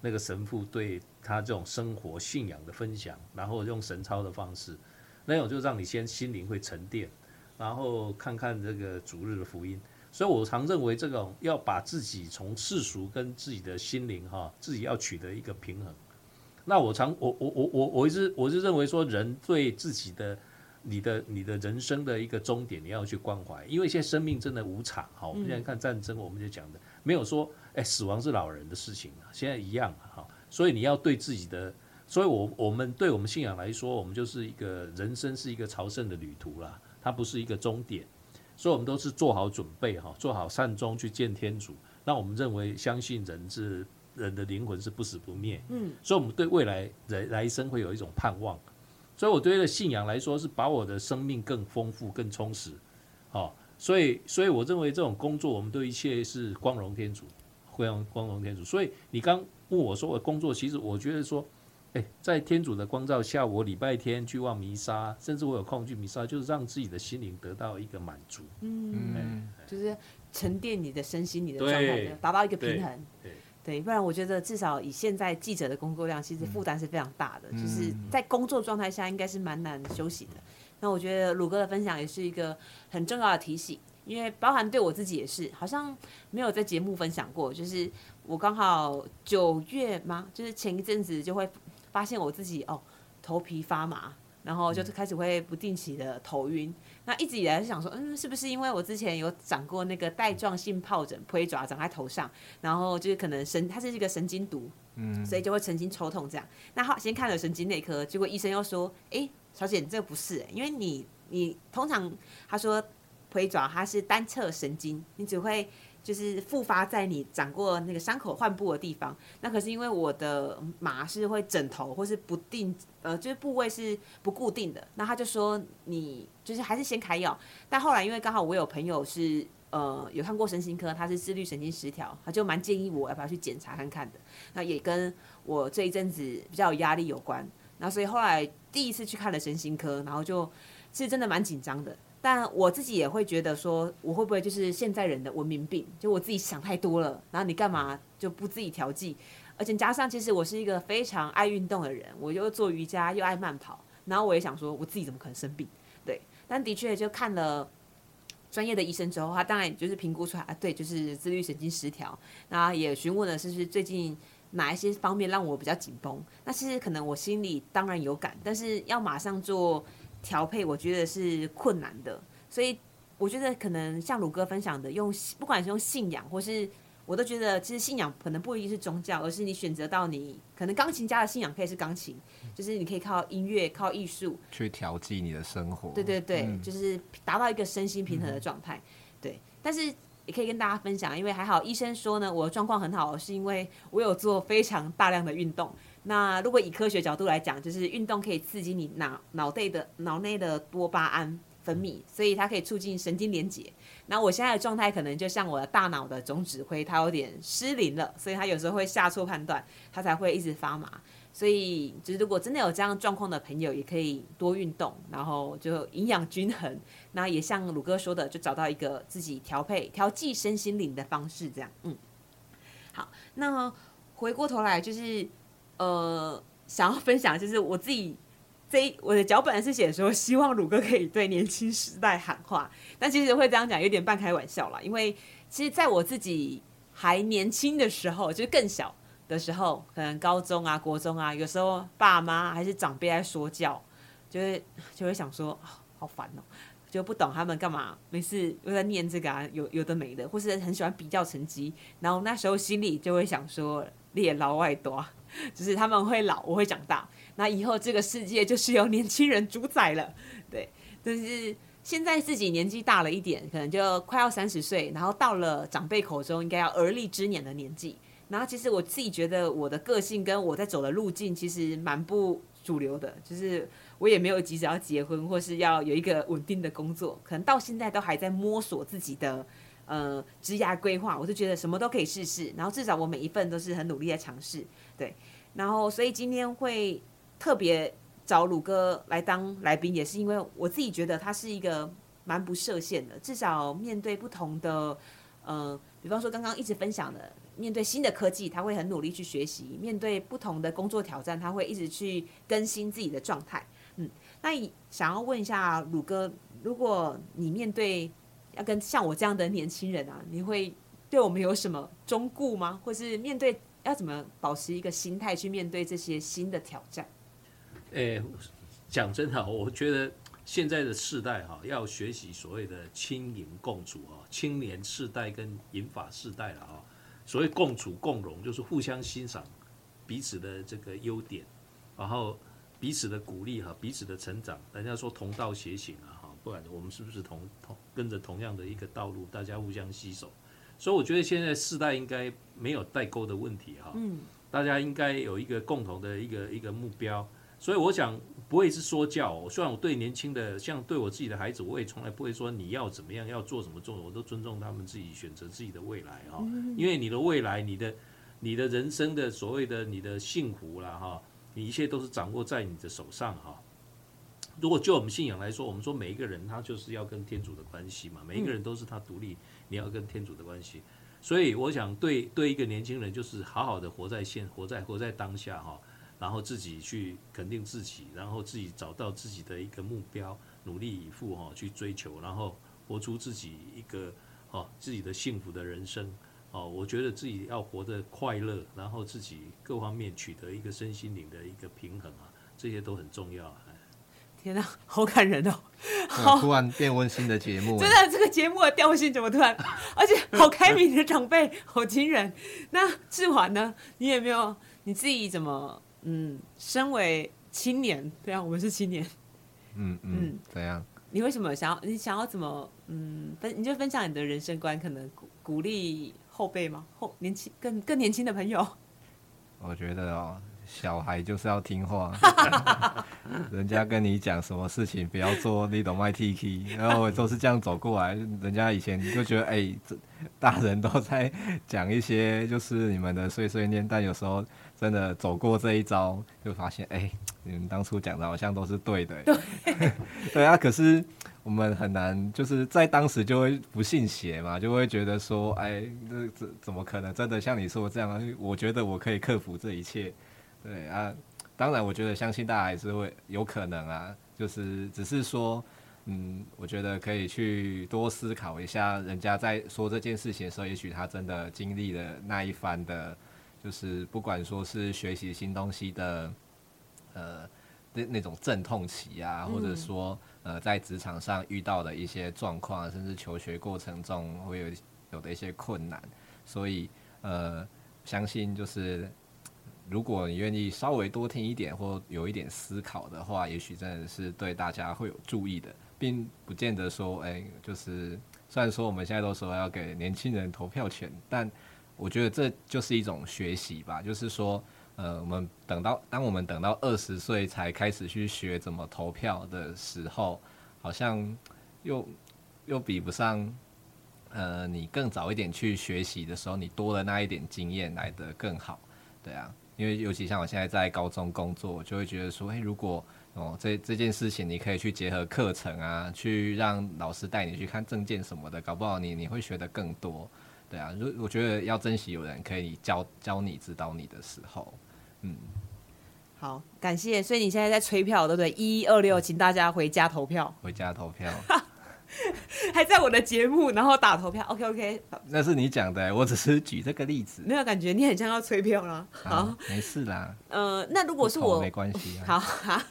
那个神父对他这种生活信仰的分享，然后用神操的方式，那种就让你先心灵会沉淀，然后看看这个主日的福音。所以，我常认为这种要把自己从世俗跟自己的心灵哈，自己要取得一个平衡。那我常我我我我我一直我是认为说，人对自己的你的你的人生的一个终点，你要去关怀，因为现在生命真的无常哈。我们现在看战争，我们就讲的没有说，哎，死亡是老人的事情啊，现在一样哈。所以你要对自己的，所以我我们对我们信仰来说，我们就是一个人生是一个朝圣的旅途啦，它不是一个终点。所以，我们都是做好准备哈，做好善终去见天主。那我们认为，相信人是人的灵魂是不死不灭。嗯，所以我们对未来人来生会有一种盼望。所以，我对的信仰来说，是把我的生命更丰富、更充实。好，所以，所以我认为这种工作，我们对一切是光荣天主，非常光荣天主。所以，你刚问我说我工作，其实我觉得说。哎，在天主的光照下，我礼拜天去望弥撒，甚至我有空去弥撒，就是让自己的心灵得到一个满足。嗯，嗯，就是沉淀你的身心，你的状态，达到一个平衡。对，对，不然我觉得至少以现在记者的工作量，其实负担是非常大的，嗯、就是在工作状态下应该是蛮难休息的。那我觉得鲁哥的分享也是一个很重要的提醒，因为包含对我自己也是，好像没有在节目分享过，就是我刚好九月吗？就是前一阵子就会。发现我自己哦，头皮发麻，然后就是开始会不定期的头晕。那一直以来是想说，嗯，是不是因为我之前有长过那个带状性疱疹，灰爪长在头上，然后就是可能神，它是一个神经毒，嗯，所以就会神经抽痛这样。那好，先看了神经内科，结果医生又说，哎，小姐，你这个不是，因为你你通常他说灰爪它是单侧神经，你只会就是复发在你长过那个伤口患部的地方。那可是因为我的麻是会枕头或是不定，呃，就是部位是不固定的。那他就说你就是还是先开药。但后来因为刚好我有朋友是呃有看过神经科，他是自律神经失调，他就蛮建议我要不要去检查看看的。那也跟我这一阵子比较有压力有关。那所以后来第一次去看了神经科，然后就是真的蛮紧张的。但我自己也会觉得说，我会不会就是现在人的文明病？就我自己想太多了，然后你干嘛就不自己调剂？而且加上，其实我是一个非常爱运动的人，我又做瑜伽又爱慢跑，然后我也想说，我自己怎么可能生病？对，但的确就看了专业的医生之后，他当然就是评估出来啊，对，就是自律神经失调。那也询问了是不是最近哪一些方面让我比较紧绷？那其实可能我心里当然有感，但是要马上做。调配我觉得是困难的，所以我觉得可能像鲁哥分享的，用不管是用信仰，或是我都觉得，其实信仰可能不一定是宗教，而是你选择到你可能钢琴家的信仰可以是钢琴，就是你可以靠音乐、靠艺术去调剂你的生活。对对对，嗯、就是达到一个身心平衡的状态。对，但是也可以跟大家分享，因为还好医生说呢，我的状况很好，是因为我有做非常大量的运动。那如果以科学角度来讲，就是运动可以刺激你脑脑袋的脑内的多巴胺分泌，所以它可以促进神经连接。那我现在的状态可能就像我的大脑的总指挥，它有点失灵了，所以它有时候会下错判断，它才会一直发麻。所以，就是如果真的有这样状况的朋友，也可以多运动，然后就营养均衡。那也像鲁哥说的，就找到一个自己调配、调剂身心灵的方式，这样。嗯，好，那回过头来就是。呃，想要分享就是我自己这一我的脚本是写说，希望鲁哥可以对年轻时代喊话，但其实会这样讲有点半开玩笑啦，因为其实在我自己还年轻的时候，就是更小的时候，可能高中啊、国中啊，有时候爸妈还是长辈在说教，就会就会想说，好烦哦，就不懂他们干嘛，没事又在念这个啊，有有的没的，或是很喜欢比较成绩，然后那时候心里就会想说，列老外多。就是他们会老，我会长大，那以后这个世界就是由年轻人主宰了，对。但是现在自己年纪大了一点，可能就快要三十岁，然后到了长辈口中应该要而立之年的年纪。然后其实我自己觉得我的个性跟我在走的路径其实蛮不主流的，就是我也没有急着要结婚或是要有一个稳定的工作，可能到现在都还在摸索自己的呃职涯规划。我就觉得什么都可以试试，然后至少我每一份都是很努力在尝试。对，然后所以今天会特别找鲁哥来当来宾，也是因为我自己觉得他是一个蛮不设限的，至少面对不同的，呃，比方说刚刚一直分享的，面对新的科技，他会很努力去学习；面对不同的工作挑战，他会一直去更新自己的状态。嗯，那想要问一下鲁哥，如果你面对要跟像我这样的年轻人啊，你会对我们有什么忠告吗？或是面对？要怎么保持一个心态去面对这些新的挑战？诶，讲真的，我觉得现在的世代哈，要学习所谓的青银共处啊，青年世代跟银发世代了啊。所谓共处共荣，就是互相欣赏彼此的这个优点，然后彼此的鼓励哈，彼此的成长。人家说同道协行啊我们是不是同同跟着同样的一个道路，大家互相携手。所以我觉得现在世代应该没有代沟的问题哈，嗯，大家应该有一个共同的一个一个目标。所以我想不会是说教，虽然我对年轻的像对我自己的孩子，我也从来不会说你要怎么样要做什么做，我都尊重他们自己选择自己的未来哈。因为你的未来，你的你的人生的所谓的你的幸福了哈，你一切都是掌握在你的手上哈。如果就我们信仰来说，我们说每一个人他就是要跟天主的关系嘛，每一个人都是他独立。你要跟天主的关系，所以我想对对一个年轻人就是好好的活在现，活在活在当下哈，然后自己去肯定自己，然后自己找到自己的一个目标，努力以赴哈去追求，然后活出自己一个哦自己的幸福的人生哦。我觉得自己要活得快乐，然后自己各方面取得一个身心灵的一个平衡啊，这些都很重要啊。天哪，好感人哦！好，突然变温馨的节目，真的，这个节目的调性怎么突然？而且好开明的长辈，好惊人。那志华呢？你有没有你自己怎么？嗯，身为青年，对啊，我们是青年。嗯嗯，嗯，怎样？你为什么想要？你想要怎么？嗯，分你就分享你的人生观，可能鼓励后辈吗？后年轻更更年轻的朋友？我觉得哦。小孩就是要听话，人家跟你讲什么事情不要做，你懂吗？T K，然后我都是这样走过来。人家以前就觉得，哎、欸，这大人都在讲一些就是你们的碎碎念，但有时候真的走过这一招，就发现，哎、欸，你们当初讲的好像都是对的。对，对啊，可是我们很难，就是在当时就会不信邪嘛，就会觉得说，哎、欸，这这怎么可能真的像你说的这样？我觉得我可以克服这一切。对啊，当然，我觉得相信大家还是会有可能啊，就是只是说，嗯，我觉得可以去多思考一下，人家在说这件事情的时候，也许他真的经历了那一番的，就是不管说是学习新东西的，呃，那那种阵痛期啊，或者说呃，在职场上遇到的一些状况，甚至求学过程中会有有的一些困难，所以呃，相信就是。如果你愿意稍微多听一点，或有一点思考的话，也许真的是对大家会有助益的，并不见得说，哎、就是虽然说我们现在都说要给年轻人投票权，但我觉得这就是一种学习吧。就是说，呃，我们等到当我们等到二十岁才开始去学怎么投票的时候，好像又又比不上，呃，你更早一点去学习的时候，你多了那一点经验来得更好，对啊。因为尤其像我现在在高中工作，我就会觉得说，诶，如果哦这这件事情你可以去结合课程啊，去让老师带你去看证件什么的，搞不好你你会学得更多，对啊。如我觉得要珍惜有人可以教教你、指导你的时候，嗯。好，感谢。所以你现在在催票，对不对？一一二六，请大家回家投票。回家投票。还在我的节目，然后打投票，OK OK。那是你讲的，我只是举这个例子。没有感觉，你很像要催票了。好，好，没事啦。呃，那如果是我，没关系、啊。好好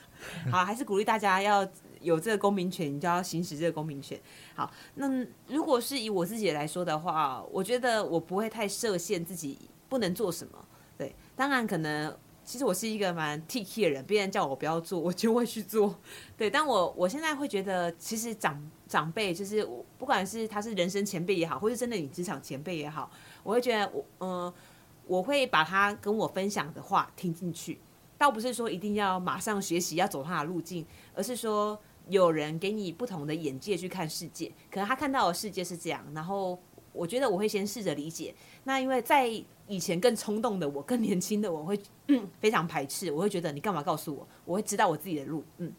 好，还是鼓励大家要有这个公民权，你就要行使这个公民权。好，那如果是以我自己来说的话，我觉得我不会太设限自己不能做什么。对，当然可能。其实我是一个蛮 T K 的人，别人叫我不要做，我就会去做。对，但我我现在会觉得，其实长长辈就是我，不管是他是人生前辈也好，或是真的你职场前辈也好，我会觉得我嗯、我会把他跟我分享的话听进去，倒不是说一定要马上学习要走他的路径，而是说有人给你不同的眼界去看世界，可能他看到的世界是这样，然后我觉得我会先试着理解。那因为在以前更冲动的我，更年轻的我会、非常排斥，我会觉得你干嘛告诉我？我会知道我自己的路，嗯。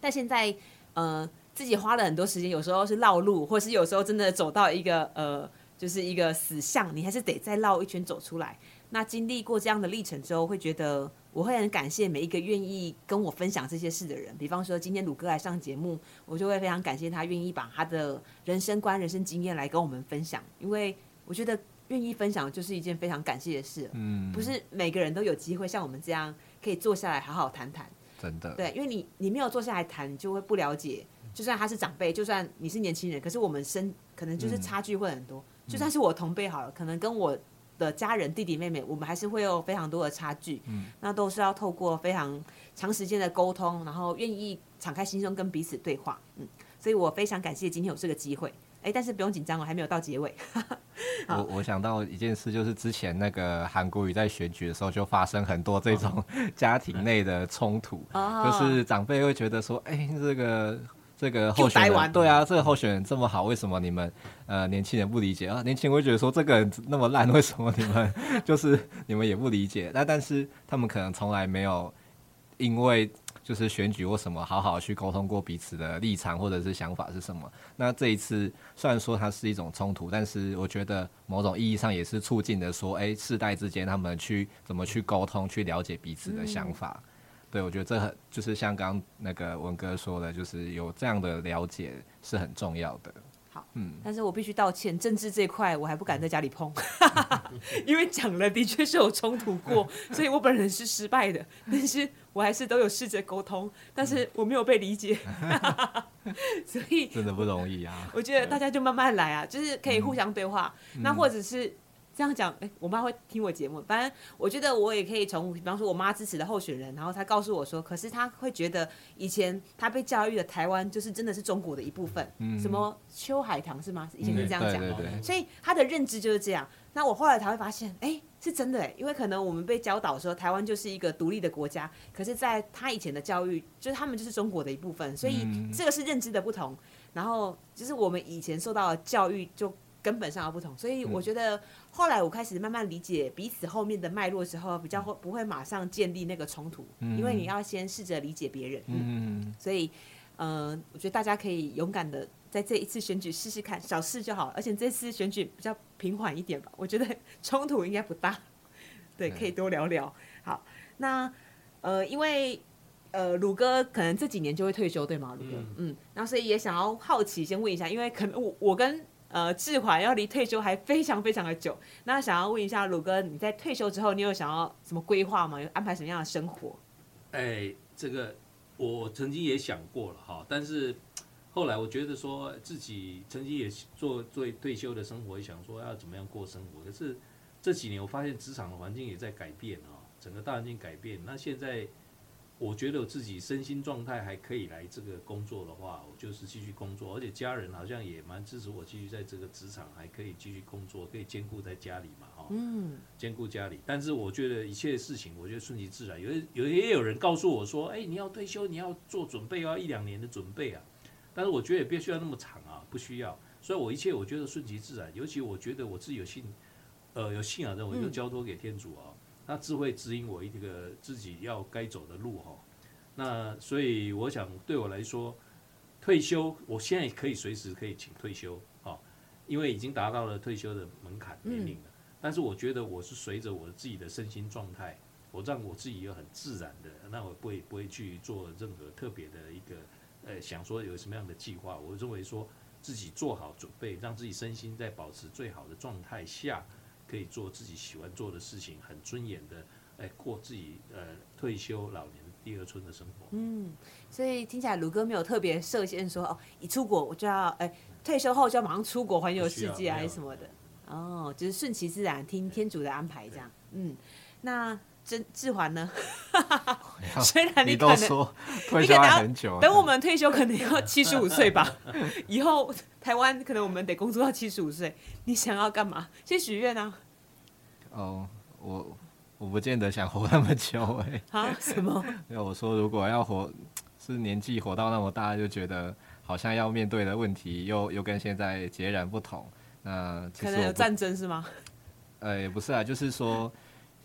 但现在，呃，自己花了很多时间，有时候是绕路，或是有时候真的走到一个呃，就是一个死巷，你还是得再绕一圈走出来。那经历过这样的历程之后，会觉得我会很感谢每一个愿意跟我分享这些事的人。比方说，今天鲁哥来上节目，我就会非常感谢他愿意把他的人生观、人生经验来跟我们分享，因为我觉得。愿意分享就是一件非常感谢的事，嗯，不是每个人都有机会像我们这样可以坐下来好好谈谈，真的，对，因为你你没有坐下来谈，你就会不了解，就算他是长辈，就算你是年轻人，可是我们身可能就是差距会很多，嗯，就算是我同辈好了，可能跟我的家人弟弟妹妹，我们还是会有非常多的差距，嗯，那都是要透过非常长时间的沟通，然后愿意敞开心胸跟彼此对话，嗯，所以我非常感谢今天有这个机会。哎，但是不用紧张哦，还没有到结尾。我我想到一件事，就是之前那个韩国瑜在选举的时候，就发生很多这种 家庭内的冲突，哦，就是长辈会觉得说，哎，这个这个候选人，对啊，这个候选人这么好，为什么你们呃年轻人不理解啊？年轻人会觉得说，这个人那么烂，为什么你们 就是你们也不理解？那但是他们可能从来没有因为。就是选举或什么，好好去沟通过彼此的立场或者是想法是什么。那这一次虽然说它是一种冲突，但是我觉得某种意义上也是促进的说，哎，世代之间他们去怎么去沟通，去了解彼此的想法。嗯、对，我觉得这很就是像刚刚那个文哥说的，就是有这样的了解是很重要的。嗯，但是我必须道歉，政治这块我还不敢在家里碰，因为讲了的确是有冲突过，所以我本人是失败的。但是我还是都有试着沟通，但是我没有被理解，所以真的不容易啊。我觉得大家就慢慢来啊，就是可以互相对话，嗯、那或者是这样讲，哎、欸，我妈会听我节目。反正我觉得我也可以从，比方说我妈支持的候选人，然后她告诉我说，可是她会觉得以前她被教育的台湾就是真的是中国的一部分。嗯。什么秋海棠是吗？以前是这样讲。所以她的认知就是这样。那我后来才会发现，哎、欸，是真的哎，因为可能我们被教导说台湾就是一个独立的国家，可是在她以前的教育，就是他们就是中国的一部分，所以这个是认知的不同。然后就是我们以前受到的教育就。根本上的不同，所以我觉得后来我开始慢慢理解彼此后面的脉络之后，比较会不会马上建立那个冲突，因为你要先试着理解别人。嗯，所以，嗯、呃，我觉得大家可以勇敢的在这一次选举试试看，小事就好，而且这次选举比较平缓一点吧，我觉得冲突应该不大。对，可以多聊聊。好，那呃，因为呃，鲁哥可能这几年就会退休，对吗？鲁哥，嗯，那所以也想要好奇，先问一下，因为可能我我跟呃，志桓要离退休还非常非常的久，那想要问一下鲁哥，你在退休之后，你有想要什么规划吗？有安排什么样的生活？哎，这个我曾经也想过了哈，但是后来我觉得说自己曾经也做做退休的生活，想说要怎么样过生活。可是这几年我发现职场的环境也在改变啊，整个大环境改变。那现在。我觉得我自己身心状态还可以来这个工作的话，我就是继续工作，而且家人好像也蛮支持我继续在这个职场还可以继续工作，可以兼顾在家里嘛，哈，嗯，兼顾家里。但是我觉得一切事情，我觉得顺其自然。有有也有人告诉我说，哎，你要退休，你要做准备，要一两年的准备啊。但是我觉得也不需要那么长啊，不需要。所以我一切我觉得顺其自然。尤其我觉得我自己有信，呃，有信仰的，我就交托给天主啊。那智慧指引我一个自己要该走的路哈，那所以我想对我来说，退休我现在可以随时可以请退休啊，因为已经达到了退休的门槛年龄了。但是我觉得我是随着我自己的身心状态，我让我自己有很自然的，那我不会不会去做任何特别的一个呃想说有什么样的计划。我认为说自己做好准备，让自己身心在保持最好的状态下。可以做自己喜欢做的事情，很尊严的，哎，过自己呃退休老年第二春的生活。嗯，所以听起来卢哥没有特别设限说哦，一出国我就要哎退休后就要马上出国环游世界还是什么的。哦，就是顺其自然，听天主的安排这样。嗯，那真志环呢？虽然你可能你都说退休很久，等我们退休可能要 七十五岁吧。以后台湾可能我们得工作到七十五岁。你想要干嘛？先许愿啊！哦，我我不见得想活那么久哎、欸。啊？什么？因为我说如果要活，是年纪活到那么大，就觉得好像要面对的问题又又跟现在截然不同。那可能有战争是吗？呃，也不是啊，就是说。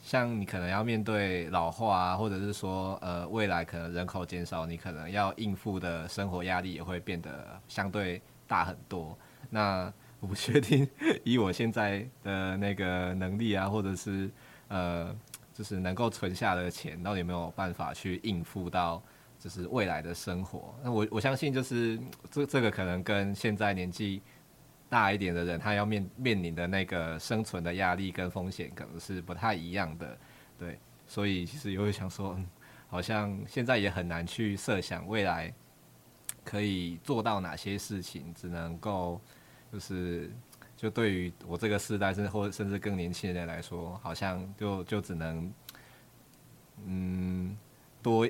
像你可能要面对老化啊，或者是说呃未来可能人口减少，你可能要应付的生活压力也会变得相对大很多。那我不确定以我现在的那个能力啊，或者是呃就是能够存下的钱，到底有没有办法去应付到就是未来的生活？那我我相信就是这这个可能跟现在年纪。大一点的人，他要面面临的那个生存的压力跟风险，可能是不太一样的，对，所以其实也会想说，嗯，好像现在也很难去设想未来可以做到哪些事情，只能够就是就对于我这个世代，甚至或甚至更年轻人来说，好像就就只能嗯多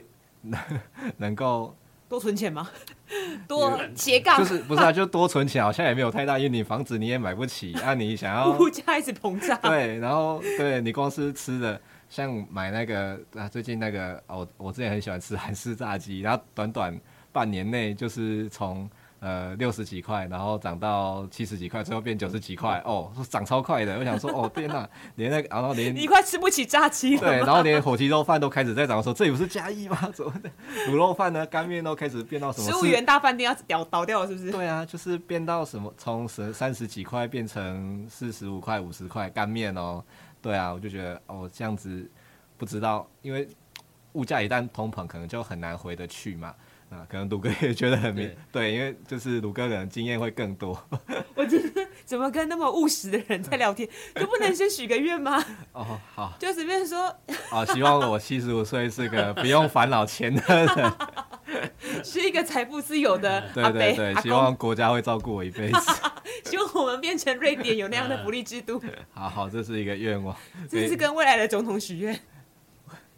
能够。多存钱吗？多斜杠就是不是啊？就多存钱，好像也没有太大，因为你房子你也买不起 啊。你想要 物价一直膨胀，对，然后对你光是吃的，像买那个啊，最近那个哦，我之前很喜欢吃韩式炸鸡，然后短短半年内就是从。呃，六十几块，然后涨到七十几块，最后变九十几块，哦，涨超快的。我想说，哦，天哪，连那个，然后连你快吃不起炸鸡了。对，然后连火鸡肉饭都开始在涨的时候，这有是嘉义吗？怎么的？卤肉饭呢？干面都开始变到什么？十五元大饭店要倒倒掉了，是不是？对啊，就是变到什么，从十三十几块变成四十五块、五十块干面哦。对啊，我就觉得哦，这样子不知道，因为物价一旦通膨，可能就很难回得去嘛。啊，可能鲁哥也觉得很明，对，因为就是鲁哥可能经验会更多。我觉得怎么跟那么务实的人在聊天，就不能先许个愿吗？哦，好，就随便说。哦，希望我七十五岁是个不用烦恼钱的人，是一个财富自由的。对对对，希望国家会照顾我一辈子。希望我们变成瑞典有那样的福利制度。好好，这是一个愿望，这是跟未来的总统许愿。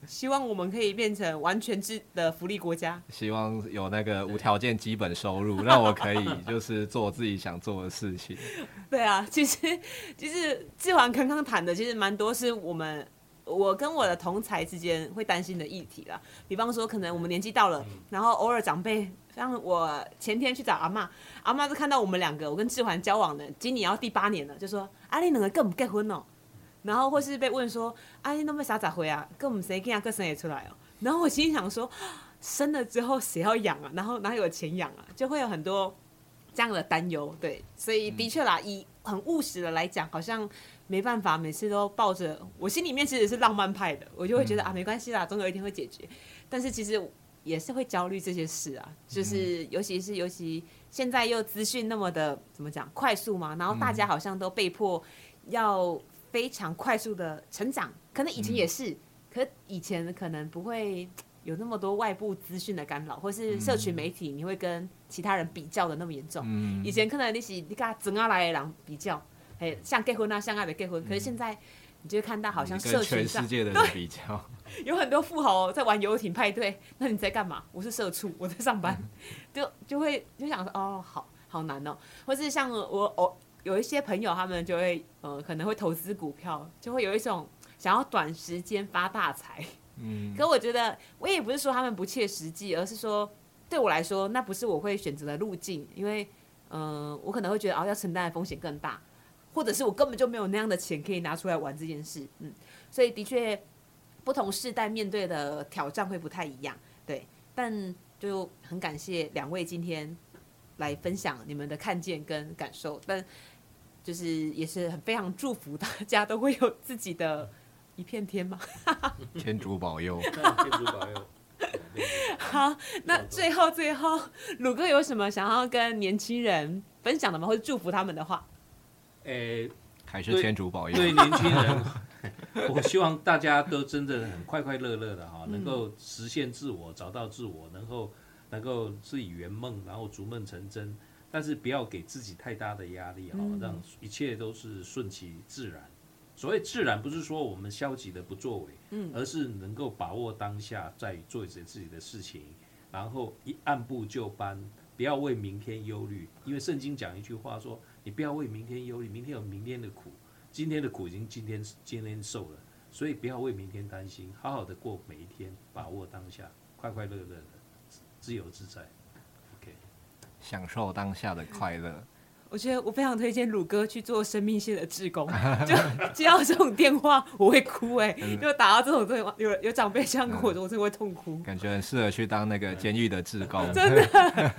希望我们可以变成完全制的福利国家。希望有那个无条件基本收入，让我可以就是做自己想做的事情。对啊，其实其实志环刚刚谈的，其实蛮多是我们我跟我的同才之间会担心的议题啦。比方说，可能我们年纪到了，然后偶尔长辈，像我前天去找阿妈，阿妈就看到我们两个，我跟志环交往的，今年要第八年了，就说：“啊，你两个更不结婚哦。”然后或是被问说：“啊，你那么傻咋回啊？跟我们谁跟啊？个生也出来哦。”然后我心里想说：“生了之后谁要养啊？然后哪有钱养啊？就会有很多这样的担忧。”对，所以的确啦，以很务实的来讲，好像没办法，每次都抱着我心里面其实是浪漫派的，我就会觉得啊，没关系啦，总有一天会解决。但是其实也是会焦虑这些事啊，就是尤其是尤其现在又资讯那么的怎么讲快速嘛，然后大家好像都被迫要。非常快速的成长，可能以前也是，嗯、可以前可能不会 有那么多外部资讯的干扰，或是社群媒体你会跟其他人比较的那么严重。嗯、以前可能你是你跟整阿来的人比较，哎，像结婚啊，像爱没结婚，可是现在你就会看到好像社群上全世界的人比较，有很多富豪在玩游艇派对，那你在干嘛？我是社畜，我在上班，嗯、就就会就想说哦，好好难哦，或是像我我。有一些朋友，他们就会呃，可能会投资股票，就会有一种想要短时间发大财。嗯，可我觉得我也不是说他们不切实际，而是说对我来说，那不是我会选择的路径，因为嗯、呃，我可能会觉得哦，要承担的风险更大，或者是我根本就没有那样的钱可以拿出来玩这件事。嗯，所以的确，不同世代面对的挑战会不太一样。对，但就很感谢两位今天来分享你们的看见跟感受，但。就是也是很非常祝福大家都会有自己的一片天嘛，天主保佑，天主保佑。好，那最后最后，鲁哥有什么想要跟年轻人分享的吗？或者祝福他们的话？诶、欸，还是天主保佑。对年轻人，我希望大家都真的很快快乐乐的哈，能够实现自我，找到自我，能够能够自己圆梦，然后逐梦成真。但是不要给自己太大的压力哈，让一切都是顺其自然。所谓自然，不是说我们消极的不作为，而是能够把握当下，在做着自己的事情，然后一按部就班，不要为明天忧虑。因为圣经讲一句话说：“你不要为明天忧虑，明天有明天的苦，今天的苦已经今天今天受了，所以不要为明天担心，好好的过每一天，把握当下，快快乐乐的，自由自在。”享受当下的快乐。我觉得我非常推荐鲁哥去做生命线的志工，就接到这种电话我会哭哎、欸，就打到这种电话，有有长辈这样跟我说，我真的会痛哭。感觉很适合去当那个监狱的志工。真的，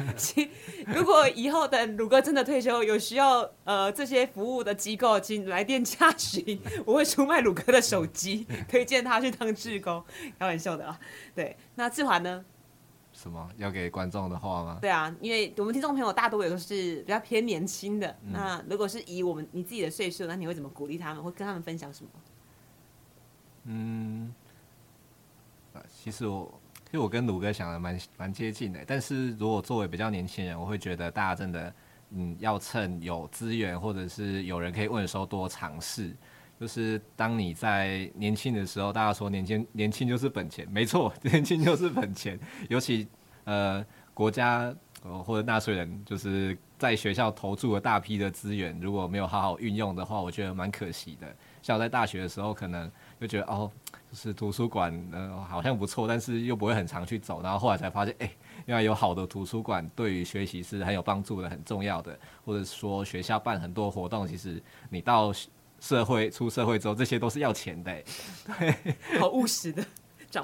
如果以后等鲁哥真的退休，有需要呃这些服务的机构，请来电洽询，我会出卖鲁哥的手机，推荐他去当志工。开玩笑的啊，对。那志华呢？什么要给观众的话吗？对啊，因为我们听众朋友大多也都是比较偏年轻的。嗯、那如果是以我们你自己的岁数，那你会怎么鼓励他们？会跟他们分享什么？嗯，其实我其实我跟鲁哥想的蛮蛮接近的。但是如果作为比较年轻人，我会觉得大家真的嗯要趁有资源或者是有人可以问的时候多尝试。就是当你在年轻的时候，大家说年轻年轻就是本钱，没错，年轻就是本钱。尤其呃国家呃或者纳税人就是在学校投注了大批的资源，如果没有好好运用的话，我觉得蛮可惜的。像我在大学的时候，可能就觉得哦，就是图书馆呃好像不错，但是又不会很常去走。然后后来才发现，哎，原来有好的图书馆对于学习是很有帮助的，很重要的。或者说学校办很多活动，其实你到社会出社会之后，这些都是要钱的，对，好务实的。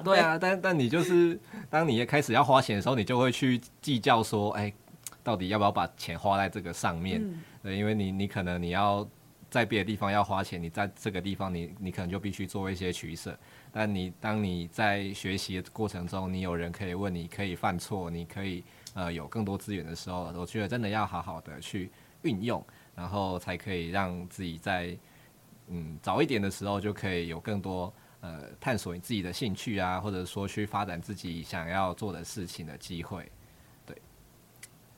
对啊，但但你就是当你也开始要花钱的时候，你就会去计较说，哎，到底要不要把钱花在这个上面？嗯、对，因为你你可能你要在别的地方要花钱，你在这个地方你你可能就必须做一些取舍。但你当你在学习的过程中，你有人可以问，你可以犯错，你可以呃有更多资源的时候，我觉得真的要好好的去运用，然后才可以让自己在。嗯，早一点的时候就可以有更多呃探索你自己的兴趣啊，或者说去发展自己想要做的事情的机会，对，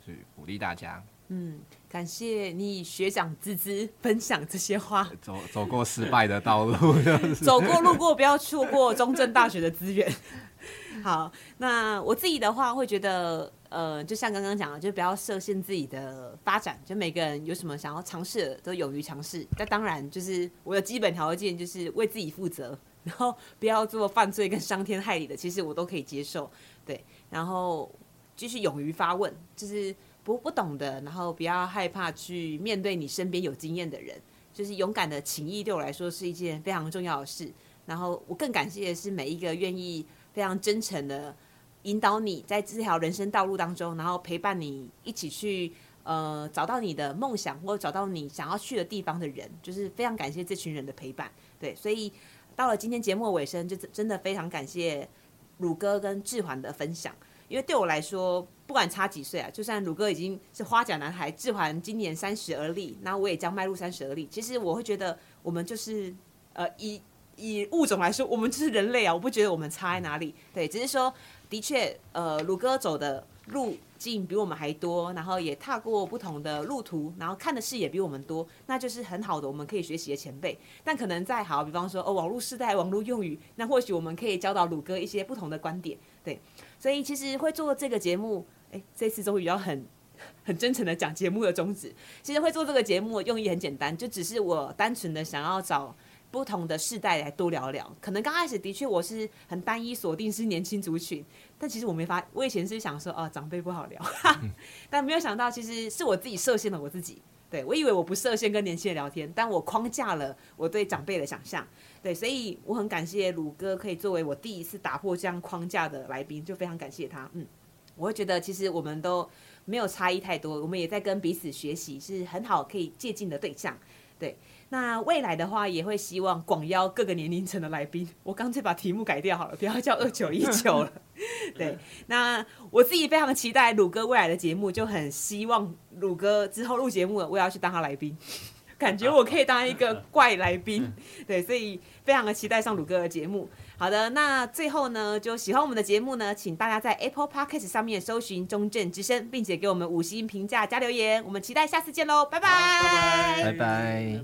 所以鼓励大家。嗯，感谢你学长滋滋分享这些话。走走过失败的道路，走过路过不要错过中正大学的资源。好，那我自己的话会觉得，呃，就像刚刚讲的，就不要设限自己的发展，就每个人有什么想要尝试的，都勇于尝试。那当然，就是我的基本条件就是为自己负责，然后不要做犯罪跟伤天害理的，其实我都可以接受。对，然后继续勇于发问，就是不不懂的，然后不要害怕去面对你身边有经验的人，就是勇敢的请益，对我来说是一件非常重要的事。然后我更感谢的是每一个愿意。非常真诚的引导你在这条人生道路当中，然后陪伴你一起去呃找到你的梦想或者找到你想要去的地方的人，就是非常感谢这群人的陪伴。对，所以到了今天节目的尾声，就真的非常感谢鲁哥跟志环的分享，因为对我来说，不管差几岁啊，就算鲁哥已经是花甲男孩，志环今年三十而立，那我也将迈入三十而立，其实我会觉得我们就是呃以。以物种来说，我们就是人类啊！我不觉得我们差在哪里，对，只是说，的确，呃，鲁哥走的路径比我们还多，然后也踏过不同的路途，然后看的视野比我们多，那就是很好的，我们可以学习的前辈。但可能再好，比方说，哦，网络时代，网络用语，那或许我们可以教导鲁哥一些不同的观点，对。所以其实会做这个节目，哎，这次终于要很 很真诚的讲节目的宗旨。其实会做这个节目用意很简单，就只是我单纯的想要找。不同的世代来多聊聊，可能刚开始的确我是很单一锁定是年轻族群，但其实我没发，我以前是想说哦，长辈不好聊，但没有想到其实是我自己设限了我自己，对，我以为我不设限跟年轻人聊天，但我框架了我对长辈的想象，对，所以我很感谢鲁哥可以作为我第一次打破这样框架的来宾，就非常感谢他，嗯，我会觉得其实我们都没有差异太多，我们也在跟彼此学习，是很好可以借鉴的对象，对。那未来的话，也会希望广邀各个年龄层的来宾。我干脆把题目改掉好了，不要叫二九一九了。对，那我自己非常期待鲁哥未来的节目，就很希望鲁哥之后录节目了，我也要去当他来宾，感觉我可以当一个怪来宾，对，所以非常的期待上鲁哥的节目。好的，那最后呢，就喜欢我们的节目呢，请大家在 Apple Podcast 上面搜寻中正之声，并且给我们五星评价加留言。我们期待下次见喽，拜拜，拜拜，拜拜。